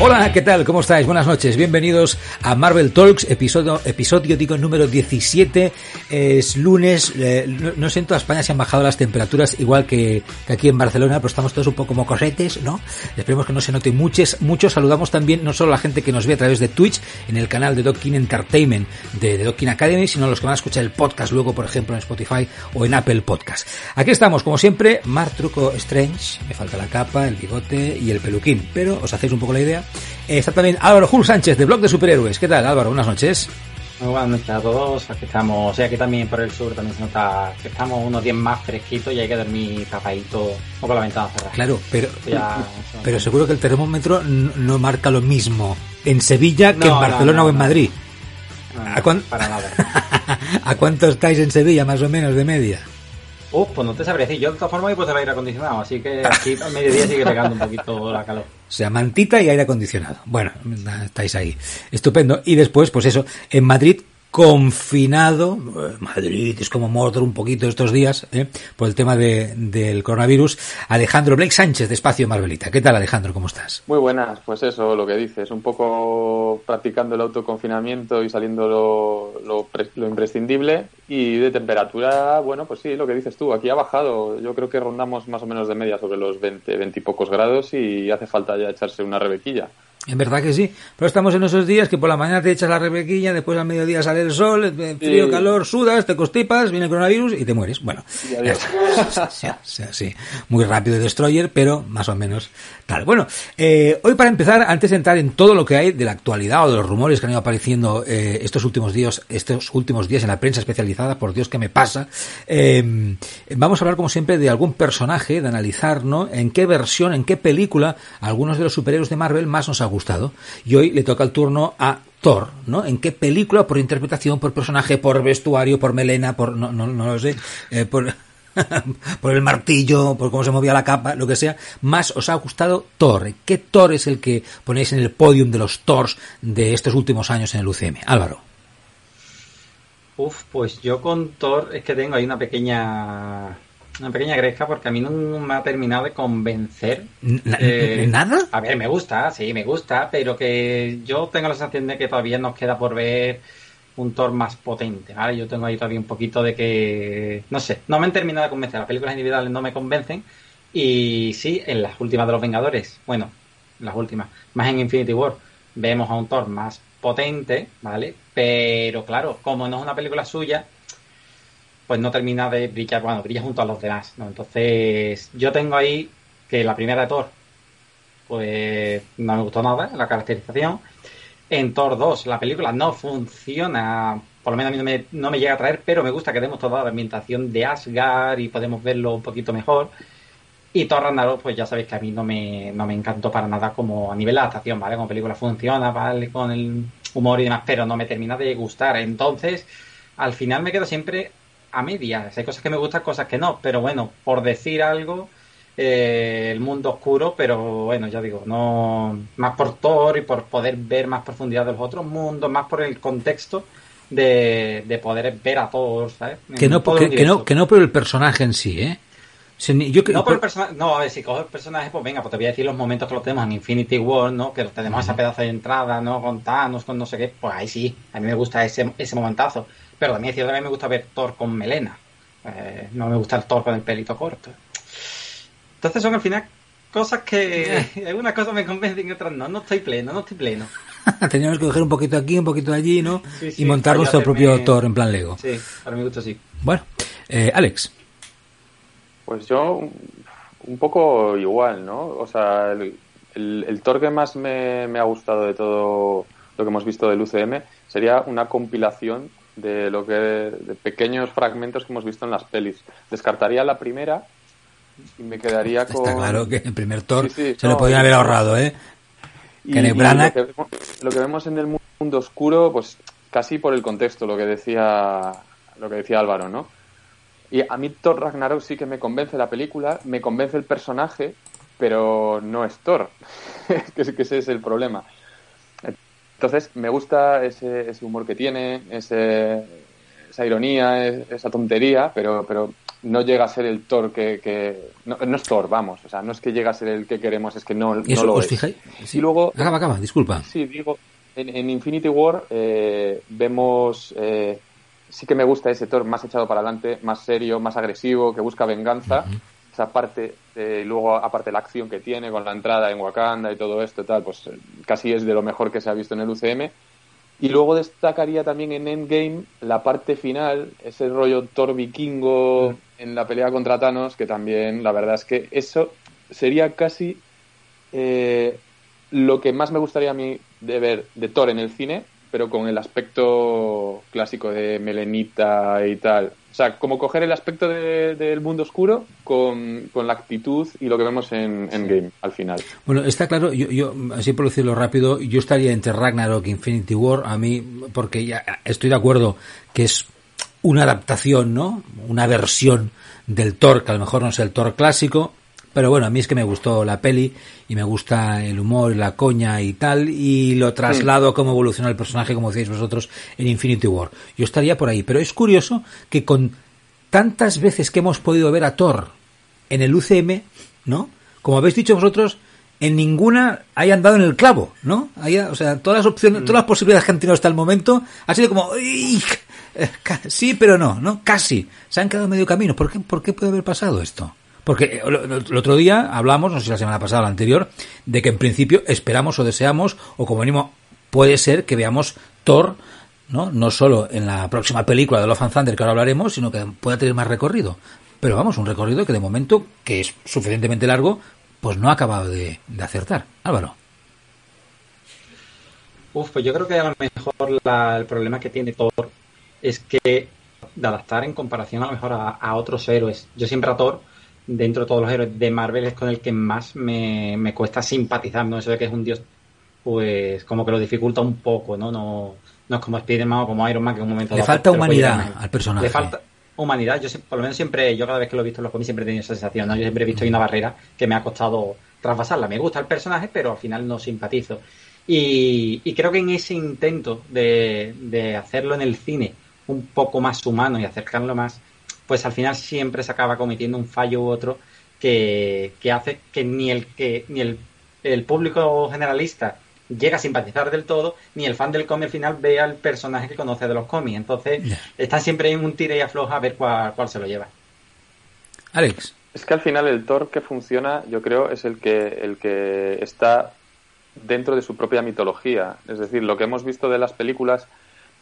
Hola, ¿qué tal? ¿Cómo estáis? Buenas noches. Bienvenidos a Marvel Talks, episodio, episodio digo, número 17. Es lunes. Eh, no, no, sé en toda España se han bajado las temperaturas, igual que, que, aquí en Barcelona, pero estamos todos un poco mocosetes, ¿no? Esperemos que no se note muchos. Muchos saludamos también, no solo a la gente que nos ve a través de Twitch, en el canal de Docking Entertainment de, de Academy, sino a los que van a escuchar el podcast luego, por ejemplo, en Spotify o en Apple Podcast. Aquí estamos, como siempre, Mar Truco Strange. Me falta la capa, el bigote y el peluquín, pero os hacéis un poco la idea. Está también Álvaro Jul Sánchez de Blog de Superhéroes. ¿Qué tal, Álvaro? Buenas noches. Muy buenas noches a todos. Aquí estamos, o sea, aquí también por el sur también se nota que estamos unos días más fresquitos y hay que dormir tapadito o con la ventana cerrada. Claro, pero, ya, pero seguro que el termómetro no marca lo mismo en Sevilla que no, en Barcelona no, o en Madrid. ¿A, cuán... para nada. ¿A cuánto estáis en Sevilla, más o menos, de media? Uf, pues no te sabría decir. Yo de todas formas he puesto el aire acondicionado, así que aquí al mediodía sigue pegando un poquito la calor. Sea, mantita y aire acondicionado. Bueno, estáis ahí. Estupendo. Y después, pues eso, en Madrid confinado, Madrid es como Mordor un poquito estos días, ¿eh? por el tema de, del coronavirus, Alejandro Blake Sánchez de Espacio. ¿Qué tal Alejandro? ¿Cómo estás? Muy buenas, pues eso, lo que dices, un poco practicando el autoconfinamiento y saliendo lo, lo, lo imprescindible y de temperatura, bueno, pues sí, lo que dices tú, aquí ha bajado, yo creo que rondamos más o menos de media sobre los 20, 20 y pocos grados y hace falta ya echarse una rebequilla. En verdad que sí, pero estamos en esos días que por la mañana te echas la rebequilla, después al mediodía sale el sol, frío, sí. calor, sudas, te constipas, viene el coronavirus y te mueres. Bueno, sí, sí, muy rápido Destroyer, pero más o menos tal. Bueno, eh, hoy para empezar, antes de entrar en todo lo que hay de la actualidad o de los rumores que han ido apareciendo eh, estos últimos días, estos últimos días en la prensa especializada, por Dios que me pasa, eh, vamos a hablar como siempre de algún personaje, de analizar, ¿no? En qué versión, en qué película algunos de los superhéroes de Marvel más nos gustado. Y hoy le toca el turno a Thor, ¿no? ¿En qué película, por interpretación, por personaje, por vestuario, por melena, por no, no, no lo sé, eh, por, por el martillo, por cómo se movía la capa, lo que sea, más os ha gustado Thor? ¿Qué Thor es el que ponéis en el podium de los Thors de estos últimos años en el UCM? Álvaro. Uf, pues yo con Thor es que tengo ahí una pequeña una pequeña gresca porque a mí no me ha terminado de convencer. Eh, ¿Nada? A ver, me gusta, sí, me gusta, pero que yo tengo la sensación de que todavía nos queda por ver un Thor más potente, ¿vale? Yo tengo ahí todavía un poquito de que, no sé, no me han terminado de convencer, las películas individuales no me convencen y sí, en las últimas de los Vengadores, bueno, las últimas, más en Infinity War, vemos a un Thor más potente, ¿vale? Pero claro, como no es una película suya, pues no termina de brillar, bueno, brilla junto a los demás, ¿no? Entonces, yo tengo ahí que la primera de Thor, pues no me gustó nada, la caracterización. En Thor 2, la película no funciona, por lo menos a mí no me, no me llega a traer, pero me gusta que demos toda la ambientación de Asgard y podemos verlo un poquito mejor. Y Thor Ragnarok, pues ya sabéis que a mí no me, no me encantó para nada como a nivel de adaptación, ¿vale? Como película funciona, ¿vale? Con el humor y demás, pero no me termina de gustar. Entonces, al final me quedo siempre a medias. Hay cosas que me gustan, cosas que no. Pero bueno, por decir algo, eh, el mundo oscuro, pero bueno, ya digo, no más por Thor y por poder ver más profundidad de los otros mundos, más por el contexto de, de poder ver a todos, ¿sabes? Que no, que, que, no, que no por el personaje en sí, ¿eh? Yo, no, por el personaje, no, a ver, si cojo el personaje, pues venga, pues te voy a decir los momentos que lo tenemos en Infinity War, ¿no? Que tenemos uh -huh. esa pedazo de entrada, ¿no? Con Thanos, con no sé qué, pues ahí sí, a mí me gusta ese, ese momentazo. Pero también es cierto que a mí me gusta ver Thor con melena. Eh, no me gusta el Thor con el pelito corto. Entonces son al final cosas que algunas cosas me convencen y otras no. No estoy pleno, no estoy pleno. Teníamos que coger un poquito aquí, un poquito allí, ¿no? Sí, sí, y montar nuestro propio Thor en plan Lego. Sí, para mi gusto sí. Bueno, eh, Alex. Pues yo un poco igual, ¿no? O sea, el, el, el Thor que más me, me, ha gustado de todo lo que hemos visto del UCM sería una compilación de lo que de pequeños fragmentos que hemos visto en las pelis. Descartaría la primera y me quedaría con... Está claro que el primer Thor se lo podían haber ahorrado, ¿eh? Y, lo, que, vemos en el mundo oscuro, pues casi por el contexto, lo que decía lo que decía Álvaro, ¿no? Y a mí Thor Ragnarok sí que me convence la película, me convence el personaje, pero no es Thor, que ese es el problema. Entonces, me gusta ese, ese humor que tiene, ese, esa ironía, esa tontería, pero, pero no llega a ser el Thor que... no, es Thor, vamos. O sea, no es que llega a ser el que queremos, es que no, no lo os es. fijáis? Y luego... Acaba, acaba, disculpa. Sí, digo, en, Infinity War eh, vemos... Eh, sí que me gusta ese Thor más echado para adelante, más serio, más agresivo, que busca venganza. Esa parte, y luego aparte la acción que tiene con la entrada en Wakanda y todo esto tal, pues casi es de lo mejor que se ha visto en el UCM. Y luego destacaría también en Endgame la parte final, ese rollo Thor vikingo en la pelea contra Thanos, que también la verdad es que eso sería casi eh, lo que más me gustaría a mí de ver de Thor en el cine, pero con el aspecto clásico de Melenita y tal. O sea, como coger el aspecto del mundo oscuro con, la actitud y lo que vemos en, Game al final. Bueno, está claro, yo, yo, así por decirlo rápido, yo estaría entre Ragnarok e Infinity War, a mí, porque ya estoy de acuerdo que es una adaptación, ¿no? Una versión del Thor, que a lo mejor no es el Thor clásico, pero bueno, a mí es que me gustó la peli y me gusta el humor la coña y tal, y lo traslado a cómo evoluciona el personaje, como decís vosotros, en Infinity War. Yo estaría por ahí, pero es curioso que con tantas veces que hemos podido ver a Thor en el UCM, ¿no? Como habéis dicho vosotros, en ninguna hayan dado en el clavo, ¿no? o sea, todas las opciones, todas las posibilidades que han tenido hasta el momento ha sido como sí, pero no, ¿no? Casi. Se han quedado medio camino. ¿Por qué, ¿Por qué puede haber pasado esto? Porque el otro día hablamos, no sé si la semana pasada o la anterior, de que en principio esperamos o deseamos, o como mínimo puede ser que veamos Thor, ¿no? No solo en la próxima película de Love and Thunder que ahora hablaremos, sino que pueda tener más recorrido. Pero vamos, un recorrido que de momento, que es suficientemente largo, pues no ha acabado de, acertar. Álvaro. Uf, pues yo creo que a lo mejor el problema que tiene Thor es que de adaptar en comparación a lo mejor a otros héroes. Yo siempre a Thor dentro de todos los héroes de Marvel es con el que más me, me cuesta simpatizar, ¿no? Eso de que es un dios, pues como que lo dificulta un poco, ¿no? No, no es como Spider-Man o como Iron Man que en un momento... Le falta humanidad al personaje. Le falta humanidad. Yo por lo menos siempre, yo cada vez que lo he visto en los cómics siempre he tenido esa sensación, ¿no? Yo siempre he visto ahí una barrera que me ha costado traspasarla. Me gusta el personaje, pero al final no simpatizo. Y, y creo que en ese intento de, de hacerlo en el cine un poco más humano y acercarlo más pues al final siempre se acaba cometiendo un fallo u otro que, hace que ni el que ni el, el, público generalista llega a simpatizar del todo, ni el fan del cómic al final ve al personaje que conoce de los cómics. Entonces, están siempre en un tire y afloja a ver cuál, cuál se lo lleva. Alex. Es que al final el Thor que funciona, yo creo, es el que, el que está dentro de su propia mitología. Es decir, lo que hemos visto de las películas,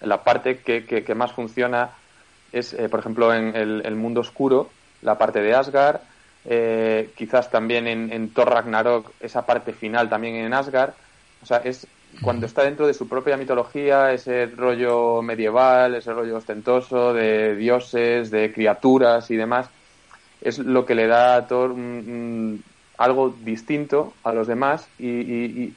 la parte que, que más funciona es, eh, por ejemplo, en el, mundo oscuro, la parte de Asgard, eh, quizás también en, Thor Ragnarok, esa parte final también en Asgard. O sea, es cuando está dentro de su propia mitología, ese rollo medieval, ese rollo ostentoso de dioses, de criaturas y demás, es lo que le da a Thor algo distinto a los demás y,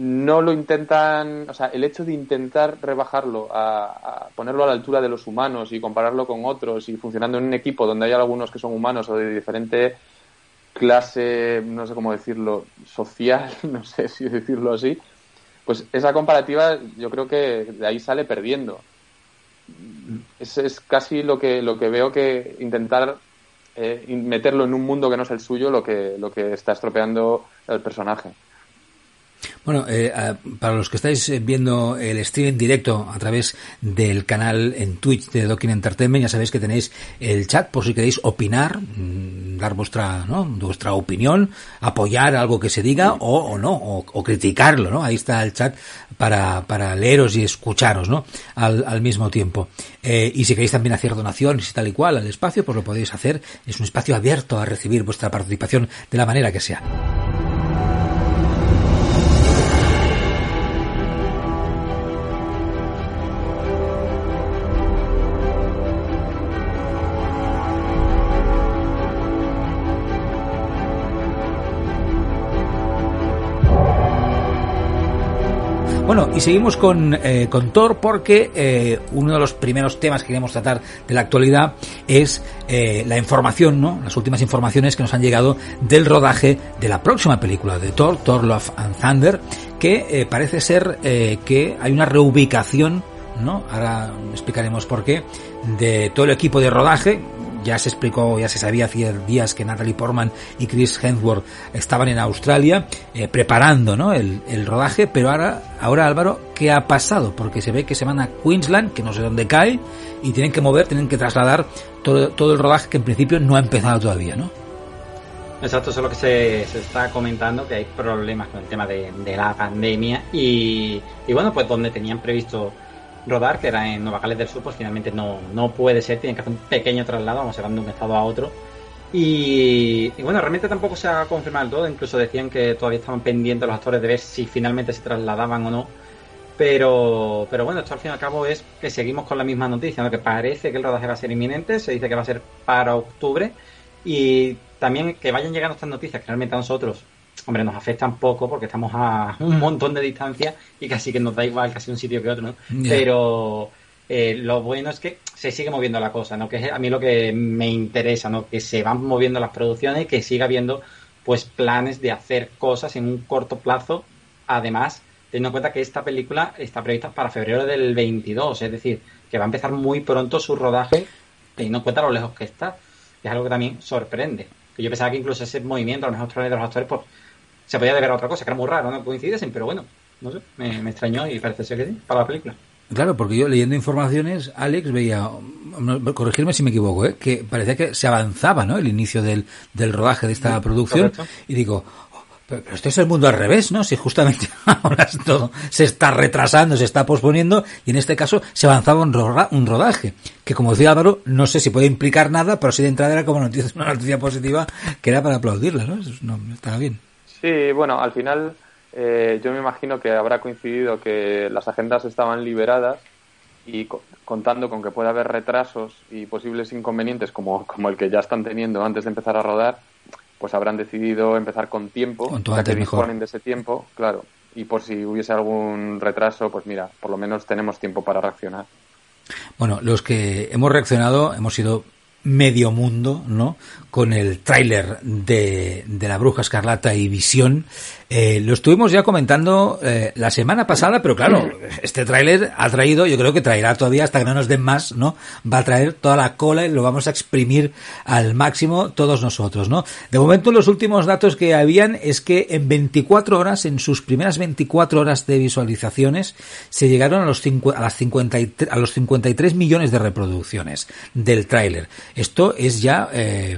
no lo intentan, o sea, el hecho de intentar rebajarlo, a, ponerlo a la altura de los humanos y compararlo con otros y funcionando en un equipo donde hay algunos que son humanos o de diferente clase, no sé cómo decirlo, social, no sé si decirlo así, pues esa comparativa yo creo que de ahí sale perdiendo. Es, es casi lo que, lo que veo que intentar eh, meterlo en un mundo que no es el suyo lo que, lo que está estropeando el personaje. Bueno, eh, para los que estáis eh, viendo el stream en directo a través del canal en Twitch de Docking Entertainment, ya sabéis que tenéis el chat por si queréis opinar, mm, dar vuestra, ¿no? vuestra opinión, apoyar algo que se diga o, no, o, criticarlo, ¿no? Ahí está el chat para, para leeros y escucharos, ¿no? Al, al mismo tiempo. Eh, y si queréis también hacer donaciones y tal y cual al espacio, pues lo podéis hacer. Es un espacio abierto a recibir vuestra participación de la manera que sea. Y seguimos con, eh, con Thor porque eh, uno de los primeros temas que queremos tratar de la actualidad es eh, la información, ¿no? Las últimas informaciones que nos han llegado del rodaje de la próxima película de Thor, Thor Love and Thunder, que parece ser que hay una reubicación ¿no? Ahora explicaremos por qué, de todo el equipo de rodaje, ya se explicó, ya se sabía hace días que Natalie Portman y Chris Hemsworth estaban en Australia eh, preparando ¿no? el, rodaje, pero ahora, ahora Álvaro, ¿qué ha pasado? Porque se ve que se van a Queensland, que no sé dónde cae, y tienen que mover, tienen que trasladar todo, todo el rodaje que en principio no ha empezado todavía, ¿no? Exacto, eso es lo que se, se está comentando, que hay problemas con el tema de, la pandemia y, y bueno, pues donde tenían previsto rodar, que era en Nueva Gales del Sur, pues finalmente no, no puede ser, tienen que hacer un pequeño traslado, vamos, van de un estado a otro. Y, bueno, realmente tampoco se ha confirmado el todo, incluso decían que todavía estaban pendientes los actores de ver si finalmente se trasladaban o no. Pero, pero bueno, esto al fin y al cabo es que seguimos con la misma noticia, que parece que el rodaje va a ser inminente, se dice que va a ser para octubre y también que vayan llegando estas noticias que realmente a nosotros hombre, nos afectan poco porque estamos a un montón de distancia y casi que nos da igual casi un sitio que otro, ¿no? Pero eh, lo bueno es que se sigue moviendo la cosa, ¿no? Que es a mí lo que me interesa, ¿no? Que se van moviendo las producciones y que siga habiendo pues planes de hacer cosas en un corto plazo, además teniendo en cuenta que esta película está prevista para febrero del 22, es decir, que va a empezar muy pronto su rodaje, teniendo en cuenta lo lejos que está. Es algo que también sorprende. Que yo pensaba que incluso ese movimiento, a lo mejor de los actores, pues se podía deber a otra cosa, que era muy raro, no coincidiesen, pero bueno, no sé, me, extrañó y parece ser que sí, para la película. Claro, porque yo leyendo informaciones, Alex veía, corregirme si me equivoco, ¿eh? que parecía que se avanzaba ¿no? el inicio del, del rodaje de esta producción. Y digo, oh, pero, esto es el mundo al revés, ¿no? Si justamente ahora todo se está retrasando, se está posponiendo, y en este caso se avanzaba un, un rodaje, que como decía Álvaro, no sé si puede implicar nada, pero si de entrada era como noticia, una noticia positiva que era para aplaudirla, ¿no? Eso no estaba bien. Sí, bueno, al final eh, yo me imagino que habrá coincidido que las agendas estaban liberadas y contando con que puede haber retrasos y posibles inconvenientes como, como el que ya están teniendo antes de empezar a rodar, pues habrán decidido empezar con tiempo, con que disponen de ese tiempo, claro, y por si hubiese algún retraso, pues mira, por lo menos tenemos tiempo para reaccionar. Bueno, los que hemos reaccionado hemos sido medio mundo, ¿no? Con el tráiler de, de La Bruja Escarlata y Visión, eh, lo estuvimos ya comentando eh, la semana pasada, pero claro, este tráiler ha traído, yo creo que traerá todavía hasta que no nos den más, ¿no? Va a traer toda la cola y lo vamos a exprimir al máximo todos nosotros, ¿no? De momento los últimos datos que habían es que en 24 horas, en sus primeras 24 horas de visualizaciones, se llegaron a los, a las 53, a los 53 millones de reproducciones del tráiler. Esto es ya... Eh,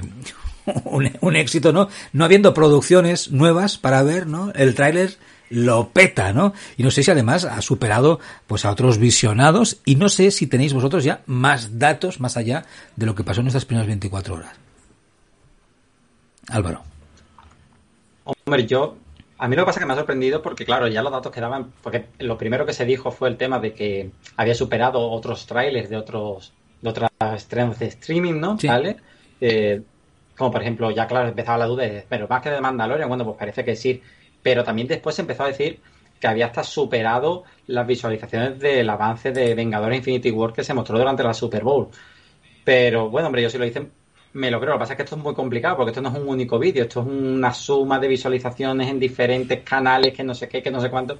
un, éxito, ¿no? No habiendo producciones nuevas para ver, ¿no? El tráiler lo peta, ¿no? Y no sé si además ha superado pues a otros visionados y no sé si tenéis vosotros ya más datos más allá de lo que pasó en estas primeras 24 horas. Álvaro. Hombre, yo a mí lo que pasa es que me ha sorprendido porque claro, ya los datos que daban porque lo primero que se dijo fue el tema de que había superado otros trailers de otros de otras estrenos de streaming, ¿no? ¿Vale? Eh, como por ejemplo, ya claro, empezaba la duda de, pero más que de Mandalorian, bueno, pues parece que sí. Pero también después empezó a decir que había hasta superado las visualizaciones del avance de Vengadores Infinity War que se mostró durante la Super Bowl. Pero bueno, hombre, yo si lo dicen, me lo creo. Lo que pasa es que esto es muy complicado porque esto no es un único vídeo, esto es una suma de visualizaciones en diferentes canales, que no sé qué, que no sé cuánto.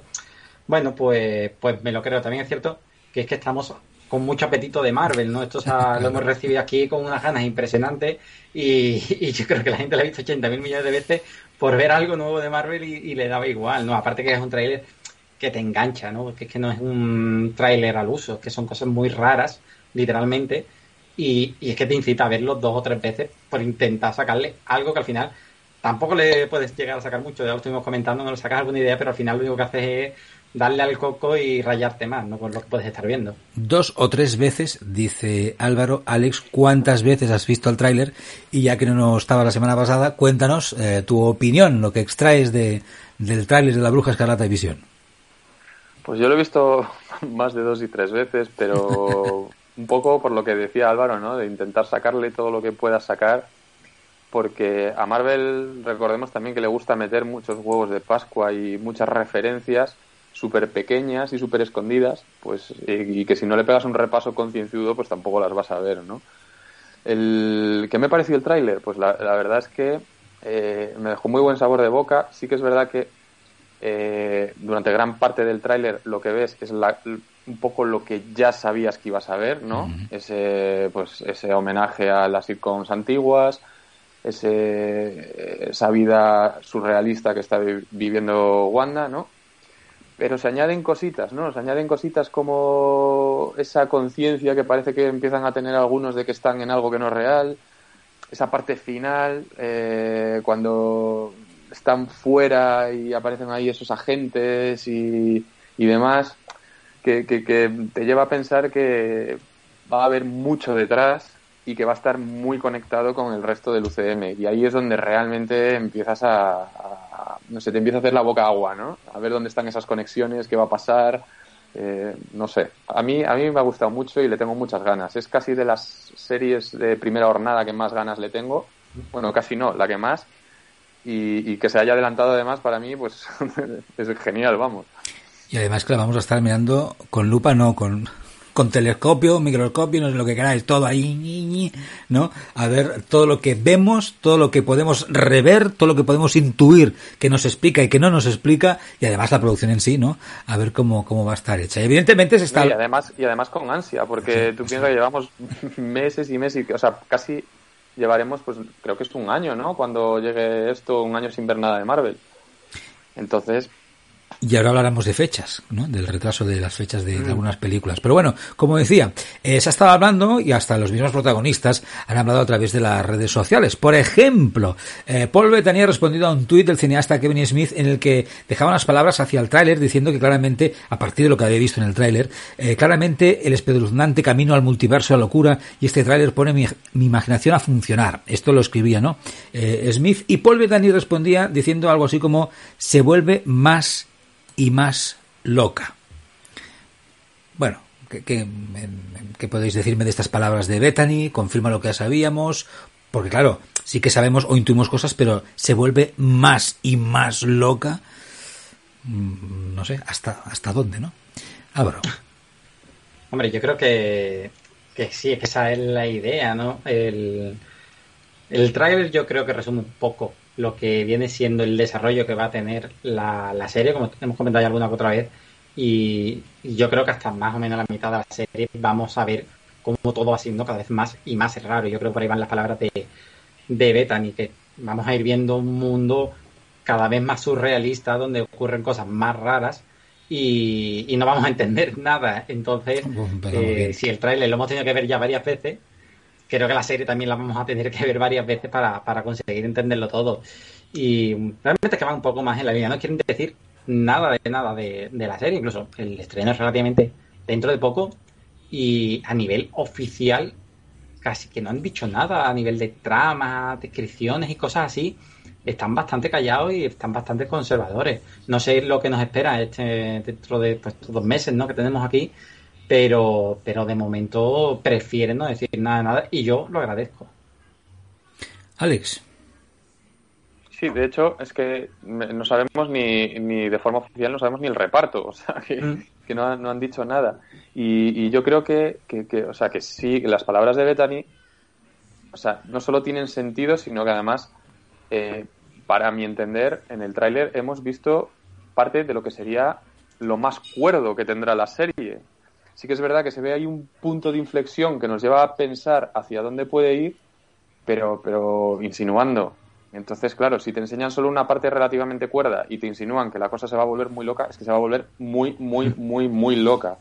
Bueno, pues, pues me lo creo. También es cierto que es que estamos con mucho apetito de Marvel, ¿no? Esto lo hemos recibido aquí con unas ganas impresionantes y, yo creo que la gente lo ha visto 80 mil millones de veces por ver algo nuevo de Marvel y, le daba igual, ¿no? Aparte que es un tráiler que te engancha, ¿no? Porque es que no es un tráiler al uso, que son cosas muy raras, literalmente, y, y es que te incita a verlo dos o tres veces por intentar sacarle algo que al final tampoco le puedes llegar a sacar mucho, ya lo estuvimos comentando, no le sacas alguna idea, pero al final lo único que haces es darle al coco y rayarte más, ¿no? Por lo que puedes estar viendo. Dos o tres veces, dice Álvaro. Alex, ¿cuántas veces has visto el tráiler? Y ya que no estaba la semana pasada, cuéntanos eh, tu opinión, lo que extraes de, del tráiler de La Bruja Escarlata y Visión. Pues yo lo he visto más de dos y tres veces, pero un poco por lo que decía Álvaro, ¿no? De intentar sacarle todo lo que puedas sacar porque a Marvel recordemos también que le gusta meter muchos huevos de Pascua y muchas referencias súper pequeñas y súper escondidas, pues, y, que si no le pegas un repaso concienzudo, pues tampoco las vas a ver, ¿no? El, ¿Qué me pareció el tráiler? Pues la, verdad es que eh, me dejó muy buen sabor de boca. Sí que es verdad que eh, durante gran parte del tráiler lo que ves es un poco lo que ya sabías que ibas a ver, ¿no? Ese, pues, ese homenaje a las sitcoms antiguas, ese, esa vida surrealista que está viviendo Wanda, ¿no? Pero se añaden cositas, ¿no? Se añaden cositas como esa conciencia que parece que empiezan a tener algunos de que están en algo que no es real, esa parte final, eh, cuando están fuera y aparecen ahí esos agentes y, y demás, que, que, que te lleva a pensar que va a haber mucho detrás y que va a estar muy conectado con el resto del UCM. Y ahí es donde realmente empiezas a, no sé, te empieza a hacer la boca agua, ¿no? A ver dónde están esas conexiones, qué va a pasar. Eh, no sé, a mí, a mí me ha gustado mucho y le tengo muchas ganas. Es casi de las series de primera jornada que más ganas le tengo. Bueno, casi no, la que más. Y, y que se haya adelantado además para mí, pues es genial, vamos. Y además que la vamos a estar mirando con lupa, no con con telescopio, microscopio, no sé lo que queráis, todo ahí, ¿no? A ver todo lo que vemos, todo lo que podemos rever, todo lo que podemos intuir que nos explica y que no nos explica, y además la producción en sí, ¿no? A ver cómo, cómo va a estar hecha. Y evidentemente se está... Y además, y además con ansia, porque tú piensas que llevamos meses y meses, o sea, casi llevaremos, pues creo que es un año, ¿no? Cuando llegue esto, un año sin ver nada de Marvel. Entonces, y ahora hablaremos de fechas, ¿no? del retraso de las fechas de, algunas películas. Pero bueno, como decía, eh, se ha estado hablando y hasta los mismos protagonistas han hablado a través de las redes sociales. Por ejemplo, eh, Paul Bettany ha respondido a un tuit del cineasta Kevin Smith en el que dejaba unas palabras hacia el tráiler diciendo que claramente, a partir de lo que había visto en el tráiler, eh, claramente el espeluznante camino al multiverso a locura y este tráiler pone mi, mi, imaginación a funcionar. Esto lo escribía, ¿no? Smith y Paul Bettany respondía diciendo algo así como se vuelve más y más loca. Bueno, ¿qué, podéis decirme de estas palabras de Bethany? ¿Confirma lo que ya sabíamos? Porque claro, sí que sabemos o intuimos cosas, pero se vuelve más y más loca. Mm, no sé, hasta, hasta dónde, ¿no? Álvaro. Hombre, yo creo que, que sí, que esa es la idea, ¿no? El, el trailer yo creo que resume un poco lo que viene siendo el desarrollo que va a tener la, la serie, como hemos comentado ya alguna otra vez. Y yo creo que hasta más o menos la mitad de la serie vamos a ver cómo todo va siendo cada vez más y más raro. Yo creo que por ahí van las palabras de, de Bethany, que vamos a ir viendo un mundo cada vez más surrealista donde ocurren cosas más raras y, y no vamos a entender nada. Entonces, eh, si el trailer lo hemos tenido que ver ya varias veces, creo que la serie también la vamos a tener que ver varias veces para, para conseguir entenderlo todo. Y realmente es que va un poco más en la línea. No quieren decir nada de nada de, la serie. Incluso el estreno es relativamente dentro de poco. Y a nivel oficial, casi que no han dicho nada. A nivel de trama, descripciones y cosas así, están bastante callados y están bastante conservadores. No sé lo que nos espera este, dentro de pues, dos meses ¿no? que tenemos aquí pero, pero de momento prefieren no decir nada, nada, y yo lo agradezco. Alex. Sí, de hecho, es que no sabemos ni, ni de forma oficial, no sabemos ni el reparto, o sea, que, mm. que no, no, han dicho nada. Y, y yo creo que, que, o sea, que sí, las palabras de Bethany, o sea, no solo tienen sentido, sino que además, eh, para mi entender, en el tráiler hemos visto parte de lo que sería lo más cuerdo que tendrá la serie sí que es verdad que se ve ahí un punto de inflexión que nos lleva a pensar hacia dónde puede ir, pero, pero insinuando. Entonces, claro, si te enseñan solo una parte relativamente cuerda y te insinúan que la cosa se va a volver muy loca, es que se va a volver muy, muy, muy, muy loca.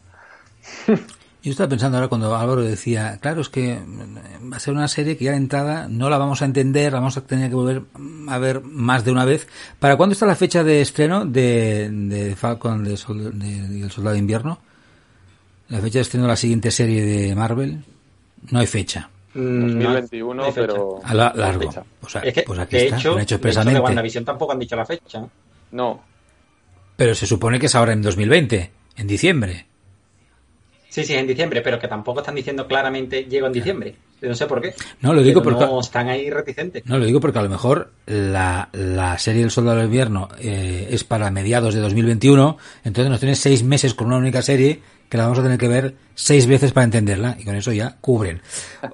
Yo estaba pensando ahora cuando Álvaro decía, claro, es que va a ser una serie que ya de entrada no la vamos a entender, la vamos a tener que volver a ver más de una vez. ¿Para cuándo está la fecha de estreno de, Falcon de, de, El Soldado de Invierno? La fecha de estreno de la siguiente serie de Marvel, no hay fecha. 2021, mm, pero. A la, largo. O sea, pues aquí está, hecho, han hecho expresamente. De WandaVision tampoco han dicho la fecha. No. Pero se supone que es ahora en 2020, en diciembre. Sí, sí, en diciembre, pero que tampoco están diciendo claramente llego en diciembre. No sé por qué. No, lo digo porque. No están ahí reticentes. No, lo digo porque a lo mejor la, la serie El Soldado del Invierno eh, es para mediados de 2021, entonces nos tienes seis meses con una única serie que la vamos a tener que ver seis veces para entenderla y con eso ya cubren.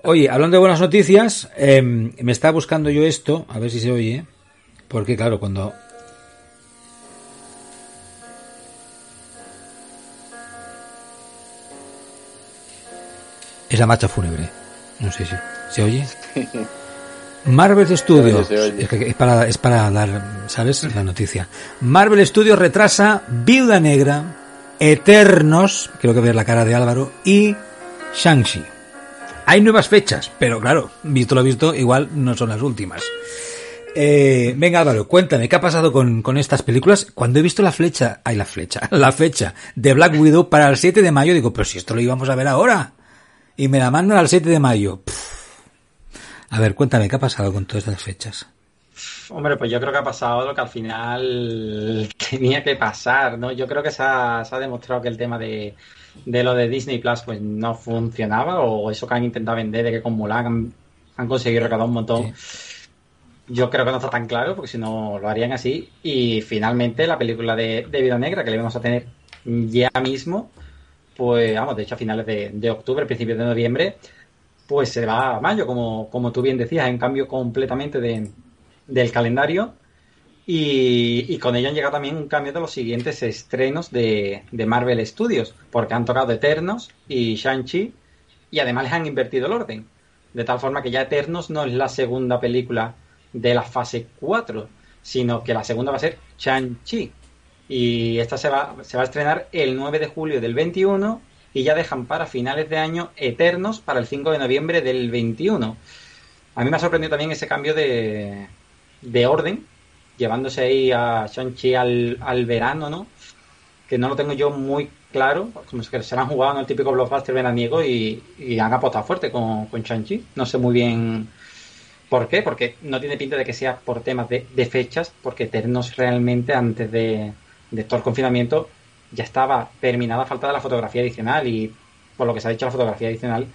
Oye, hablando de buenas noticias, em, me está buscando yo esto, a ver si se oye, porque claro, cuando es la marcha fúnebre. No sé si se oye. Marvel Studios Es, para, es para dar, ¿sabes? La noticia. Marvel Studios retrasa Viuda Negra, Eternos, creo que ver la cara de Álvaro, y Shang-Chi. Hay nuevas fechas, pero claro, visto lo visto, igual no son las últimas. Eh, venga Álvaro, cuéntame, ¿qué ha pasado con, con, estas películas? Cuando he visto la flecha, hay la flecha, la fecha de Black Widow para el 7 de mayo, digo, pero si esto lo íbamos a ver ahora y me la mandan al 7 de mayo. A ver, cuéntame, ¿qué ha pasado con todas estas fechas? Hombre, pues yo creo que ha pasado lo que al final tenía que pasar, ¿no? Yo creo que se ha, demostrado que el tema de, lo de Disney Plus pues no funcionaba o eso que han intentado vender de que con Mulan han, conseguido recaudar un montón. Yo creo que no está tan claro porque si no lo harían así. Y finalmente la película de, de Vida Negra que le vamos a tener ya mismo pues vamos, de hecho a finales de, octubre, principios de noviembre, pues se va a mayo, como, como tú bien decías, hay un cambio completamente de, del calendario y, con ello han llegado también un cambio de los siguientes estrenos de, de Marvel Studios, porque han tocado Eternos y Shang-Chi y además les han invertido el orden, de tal forma que ya Eternos no es la segunda película de la fase 4, sino que la segunda va a ser Shang-Chi. Y esta se va, se va a estrenar el 9 de julio del 21 y ya dejan para finales de año Eternos para el 5 de noviembre del 21. A mí me ha sorprendido también ese cambio de, de orden, llevándose ahí a Shang-Chi al, al, verano, ¿no? Que no lo tengo yo muy claro, como que se han jugado en el típico blockbuster veraniego y, y han apostado fuerte con, con Shang-Chi. No sé muy bien por qué, porque no tiene pinta de que sea por temas de, de fechas, porque Eternos realmente antes de, de todo el confinamiento ya estaba terminada falta de la fotografía adicional y por lo que se ha dicho la fotografía adicional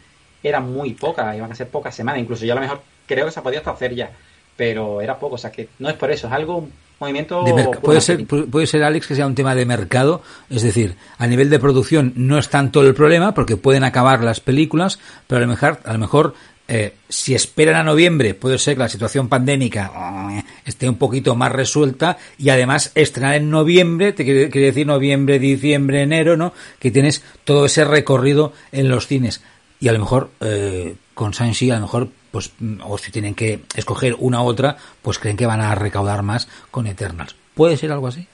era muy poca, iban a ser pocas semanas, incluso yo a lo mejor creo que se ha podido hasta hacer ya, pero era poco, o sea que no es por eso, es algo movimiento puede ser puede ser Alex que sea un tema de mercado, es decir, a nivel de producción no es tanto el problema porque pueden acabar las películas, pero a lo mejor a lo mejor eh, si esperan a noviembre, puede ser que la situación pandémica eh, esté un poquito más resuelta y además estrenar en noviembre, te quiere, decir noviembre, diciembre, enero, ¿no? Que tienes todo ese recorrido en los cines. Y a lo mejor eh, con Shang-Chi, a lo mejor, pues, o si tienen que escoger una u otra, pues creen que van a recaudar más con Eternals. ¿Puede ser algo así?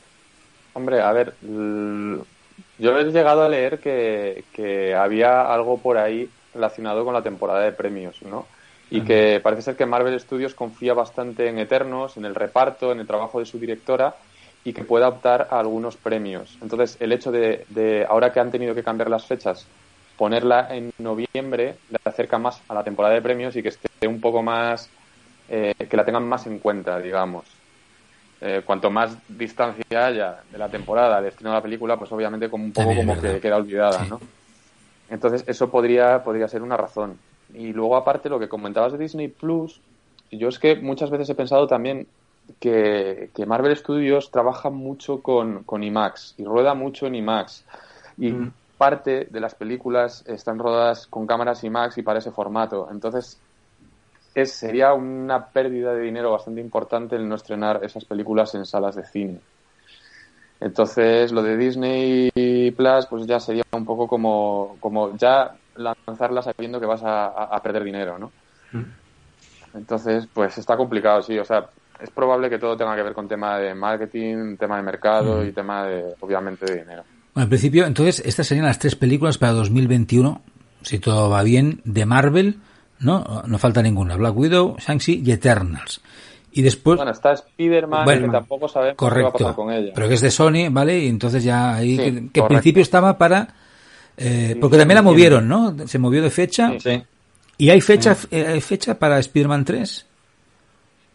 Hombre, a ver, yo he llegado a leer que, que había algo por ahí relacionado con la temporada de premios, ¿no? Y que parece ser que Marvel Studios confía bastante en Eternos, en el reparto, en el trabajo de su directora y que pueda optar a algunos premios. Entonces, el hecho de, ahora que han tenido que cambiar las fechas, ponerla en noviembre le acerca más a la temporada de premios y que esté un poco más, eh, que la tengan más en cuenta, digamos. Eh, cuanto más distancia haya de la temporada de estreno de la película, pues obviamente como un poco como que queda olvidada, ¿no? Entonces, eso podría, podría ser una razón. Y luego, aparte, lo que comentabas de Disney Plus, yo es que muchas veces he pensado también que, Marvel Studios trabaja mucho con, con, IMAX y rueda mucho en IMAX. Y mm. parte de las películas están rodadas con cámaras IMAX y para ese formato. Entonces, es, sería una pérdida de dinero bastante importante el no estrenar esas películas en salas de cine. Entonces, lo de Disney Plus, pues ya sería un poco como, como ya lanzarla sabiendo que vas a, perder dinero, ¿no? Mm. Entonces, pues está complicado, sí. O sea, es probable que todo tenga que ver con tema de marketing, tema de mercado mm. y tema de, obviamente, de dinero. Bueno, en principio, entonces, estas serían las tres películas para 2021, si todo va bien, de Marvel, ¿no? No falta ninguna. Black Widow, Shang-Chi y Eternals. Y después. Bueno, está Spider-Man, que tampoco sabemos qué va a pasar con ella. Pero que es de Sony, ¿vale? Y entonces ya ahí. que, en principio estaba para. Eh, porque también la movieron, ¿no? Se movió de fecha. Sí. ¿Y hay fecha, eh, hay fecha para Spider-Man 3?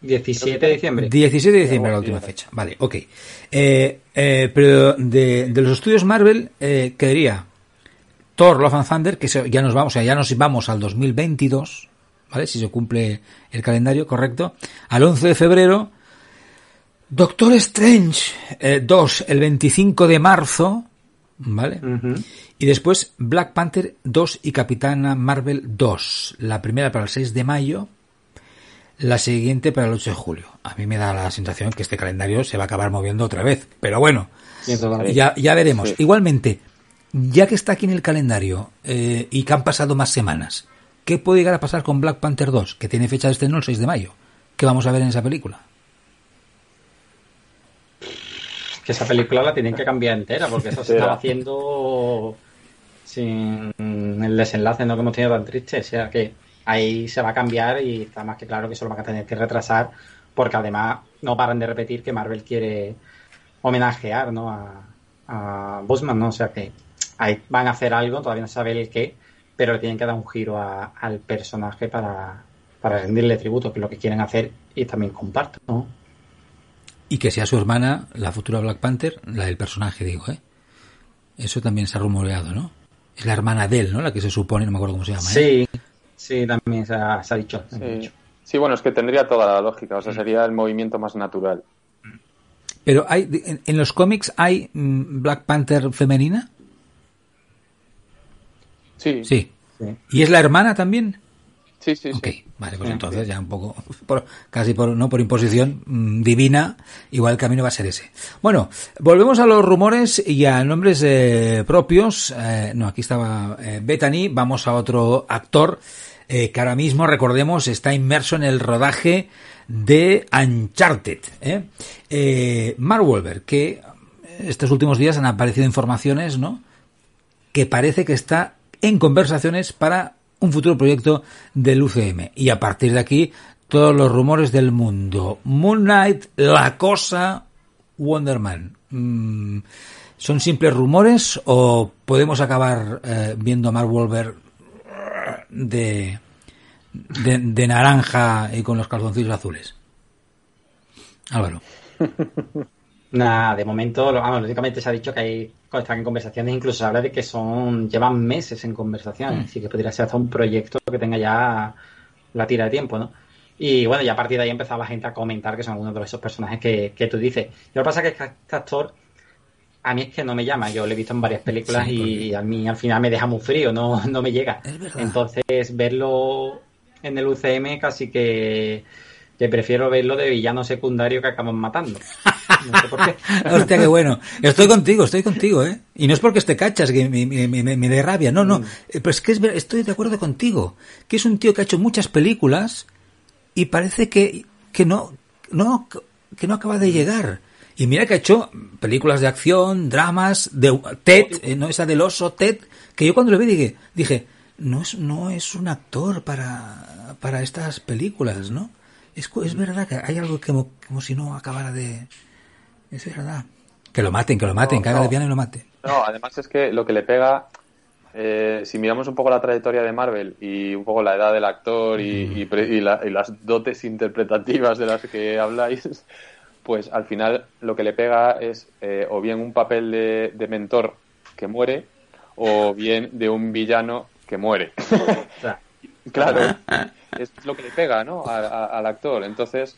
17 de diciembre. 17 de diciembre la última fecha. Vale, ok. Eh, pero de, de, los estudios Marvel, eh, quedaría Thor Love and Thunder, que ya nos vamos, o sea, ya nos vamos al 2022, ¿vale? Si se cumple el calendario, correcto. Al 11 de febrero, Doctor Strange 2, eh, el 25 de marzo, ¿vale? Y después Black Panther 2 y Capitana Marvel 2. La primera para el 6 de mayo, la siguiente para el 8 de julio. A mí me da la sensación que este calendario se va a acabar moviendo otra vez. Pero bueno, ya, ya veremos. Igualmente, ya que está aquí en el calendario eh, y que han pasado más semanas, ¿qué puede llegar a pasar con Black Panther 2, que tiene fecha de estreno el 6 de mayo? ¿Qué vamos a ver en esa película? Que esa película la tienen que cambiar entera, porque eso se estaba haciendo sin el desenlace ¿no? que hemos tenido tan triste. O sea que ahí se va a cambiar y está más que claro que eso lo van a tener que retrasar, porque además no paran de repetir que Marvel quiere homenajear ¿no? a, a Bosman, ¿no? O sea que ahí van a hacer algo, todavía no sabe el qué, pero le tienen que dar un giro al personaje para, rendirle tributo, que es lo que quieren hacer y también comparto, ¿no? Y que sea su hermana, la futura Black Panther, la del personaje, digo, ¿eh? Eso también se ha rumoreado, ¿no? Es la hermana de él, ¿no? La que se supone, no me acuerdo cómo se llama. ¿eh? Sí, sí, también se ha, dicho. Sí. bueno, es que tendría toda la lógica, o sea, sería el movimiento más natural. Pero hay, en, los cómics hay mm, Black Panther femenina. Sí. Sí. ¿Y es la hermana también? Sí, sí, sí. Vale, pues entonces ya un poco, casi por, no por imposición mm, divina, igual el camino va a ser ese. Bueno, volvemos a los rumores y a nombres eh, propios. Eh, no, aquí estaba eh, Bethany, vamos a otro actor que ahora mismo, recordemos, está inmerso en el rodaje de Uncharted. Mark Wahlberg, que estos últimos días han aparecido informaciones, ¿no? Que parece que está en conversaciones para un futuro proyecto del UCM. Y a partir de aquí, todos los rumores del mundo. Moon Knight, La Cosa, Wonder Man. Mm, ¿Son simples rumores o podemos acabar eh, viendo a Mark Wahlberg de, de, naranja y con los calzoncillos azules? Álvaro. Nada, de momento, vamos, lógicamente se ha dicho que hay están en conversaciones, incluso se habla de que son llevan meses en conversaciones, mm. así que podría ser hasta un proyecto que tenga ya la tira de tiempo, ¿no? Y bueno, ya a partir de ahí empezaba la gente a comentar que son algunos de esos personajes que, que tú dices. Yo lo que pasa es que este actor a mí es que no me llama, yo lo he visto en varias películas y a mí al final me deja muy frío, no, no me llega. Entonces verlo en el UCM casi que que prefiero verlo de villano secundario que acaban matando. No sé por qué. Hostia, qué bueno. Estoy contigo, estoy contigo, ¿eh? Y no es porque esté cachas, que me, me, me, me dé rabia, no, no. Mm. Eh, pero es que estoy de acuerdo contigo. Que es un tío que ha hecho muchas películas y parece que, que no, no, que no acaba de llegar. Y mira que ha hecho películas de acción, dramas, de Ted, eh, no esa del oso, Ted, que yo cuando lo vi dije, dije, no es, no es un actor para, para estas películas, ¿no? Es, es verdad que hay algo que como, si no acabara de... Es verdad. Que lo maten, que lo maten, que haga de piano y lo maten. No, además es que lo que le pega, eh, si miramos un poco la trayectoria de Marvel y un poco la edad del actor y, y, las dotes interpretativas de las que habláis, pues al final lo que le pega es eh, o bien un papel de, de, mentor que muere o bien de un villano que muere. claro es lo que le pega ¿no? al actor. Entonces,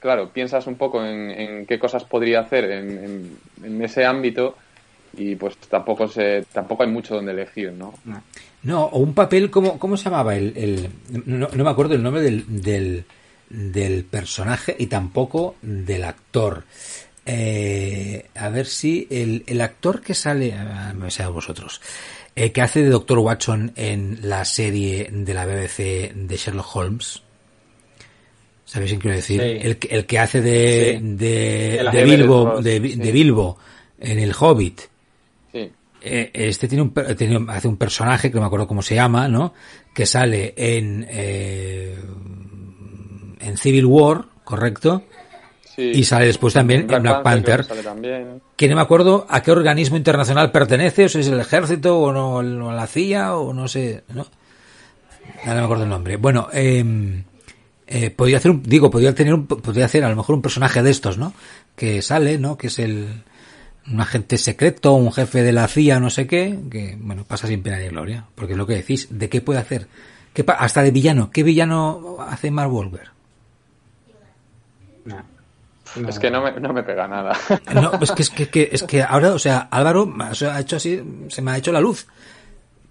claro, piensas un poco en, qué cosas podría hacer en, ese ámbito y pues tampoco se tampoco hay mucho donde elegir, ¿no? No, o un papel, ¿cómo, cómo se llamaba? El, no, me acuerdo el nombre del, del, personaje y tampoco del actor. Eh, a ver si el, el actor que sale, a ver si a vosotros, eh, que hace de Doctor Watson en la serie de la BBC de Sherlock Holmes. ¿Sabéis qué quiero decir? El, el, que hace de, de, Bilbo, de, Bilbo en El Hobbit. Eh, este tiene un, tiene, hace un personaje que no me acuerdo cómo se llama, ¿no? Que sale en, eh, en Civil War, ¿correcto? Y sale después también en Black Panther. Que no me acuerdo a qué organismo internacional pertenece, o si es el ejército o no, la CIA o no sé, ¿no? No me acuerdo el nombre. Bueno, eh, eh, podría hacer un, digo, podría tener un, podría hacer a lo mejor un personaje de estos, ¿no? Que sale, ¿no? Que es el, un agente secreto, un jefe de la CIA, no sé qué, que, bueno, pasa sin pena ni gloria. Porque es lo que decís, ¿de qué puede hacer? ¿Qué hasta de villano. ¿Qué villano hace Mark Es que no me, no me pega nada. No, es que, es que, es que ahora, o sea, Álvaro ha hecho así, se me ha hecho la luz.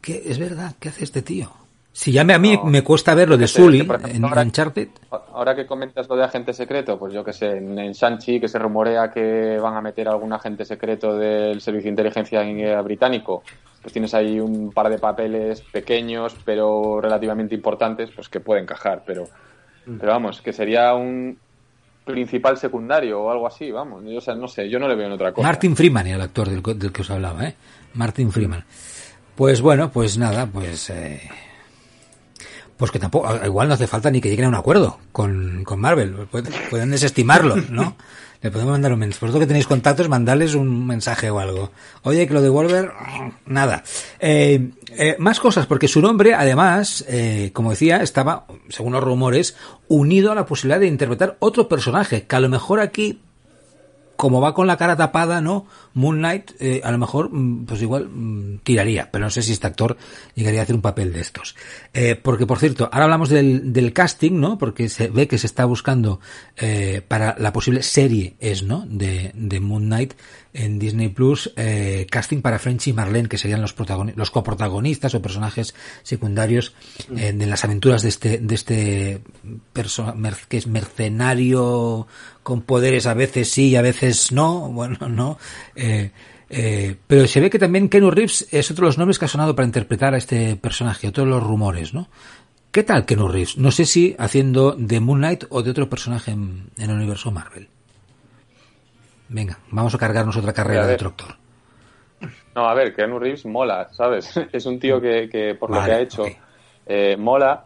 Que es verdad, ¿qué hace este tío? Si ya me, a mí me cuesta ver lo de Sully en ahora, Uncharted. Ahora que comentas lo de agente secreto, pues yo que sé, en, en Shang-Chi que se rumorea que van a meter algún agente secreto del Servicio de Inteligencia británico, pues tienes ahí un par de papeles pequeños pero relativamente importantes, pues que puede encajar, pero, mm. pero vamos, que sería un, principal secundario o algo así, vamos. Yo, o sea, no sé, yo no le veo en otra cosa. Martin Freeman era el actor del, del que os hablaba, ¿eh? Martin Freeman. Pues bueno, pues nada, pues... Eh, pues que tampoco, igual no hace falta ni que lleguen a un acuerdo con, con Marvel. Pueden desestimarlo, ¿no? Le podemos mandar un mensaje. Por eso que tenéis contactos, mandarles un mensaje o algo. Oye, que lo de Wolver, nada. Eh, eh, más cosas, porque su nombre, además, eh, como decía, estaba, según los rumores, unido a la posibilidad de interpretar otro personaje, que a lo mejor aquí como va con la cara tapada, ¿no? Moon Knight, eh, a lo mejor, mm, pues igual mm, tiraría, pero no sé si este actor llegaría a hacer un papel de estos. Eh, porque, por cierto, ahora hablamos del, del, casting, ¿no? Porque se ve que se está buscando eh, para la posible serie, es, ¿no? De, de Moon Knight en Disney Plus, eh, casting para French y Marlene, que serían los, los coprotagonistas o personajes secundarios eh, de las aventuras de este, de este que es mercenario con poderes a veces sí y a veces no, bueno, no. Eh, eh, pero se ve que también Kenu Reeves es otro de los nombres que ha sonado para interpretar a este personaje, otro de los rumores, ¿no? ¿Qué tal Kenu Reeves? No sé si haciendo de Moon Knight o de otro personaje en, en el universo Marvel. Venga, vamos a cargarnos otra carrera de Tractor. No, a ver, Keanu Reeves mola, ¿sabes? Es un tío que, que por lo que ha hecho eh, mola.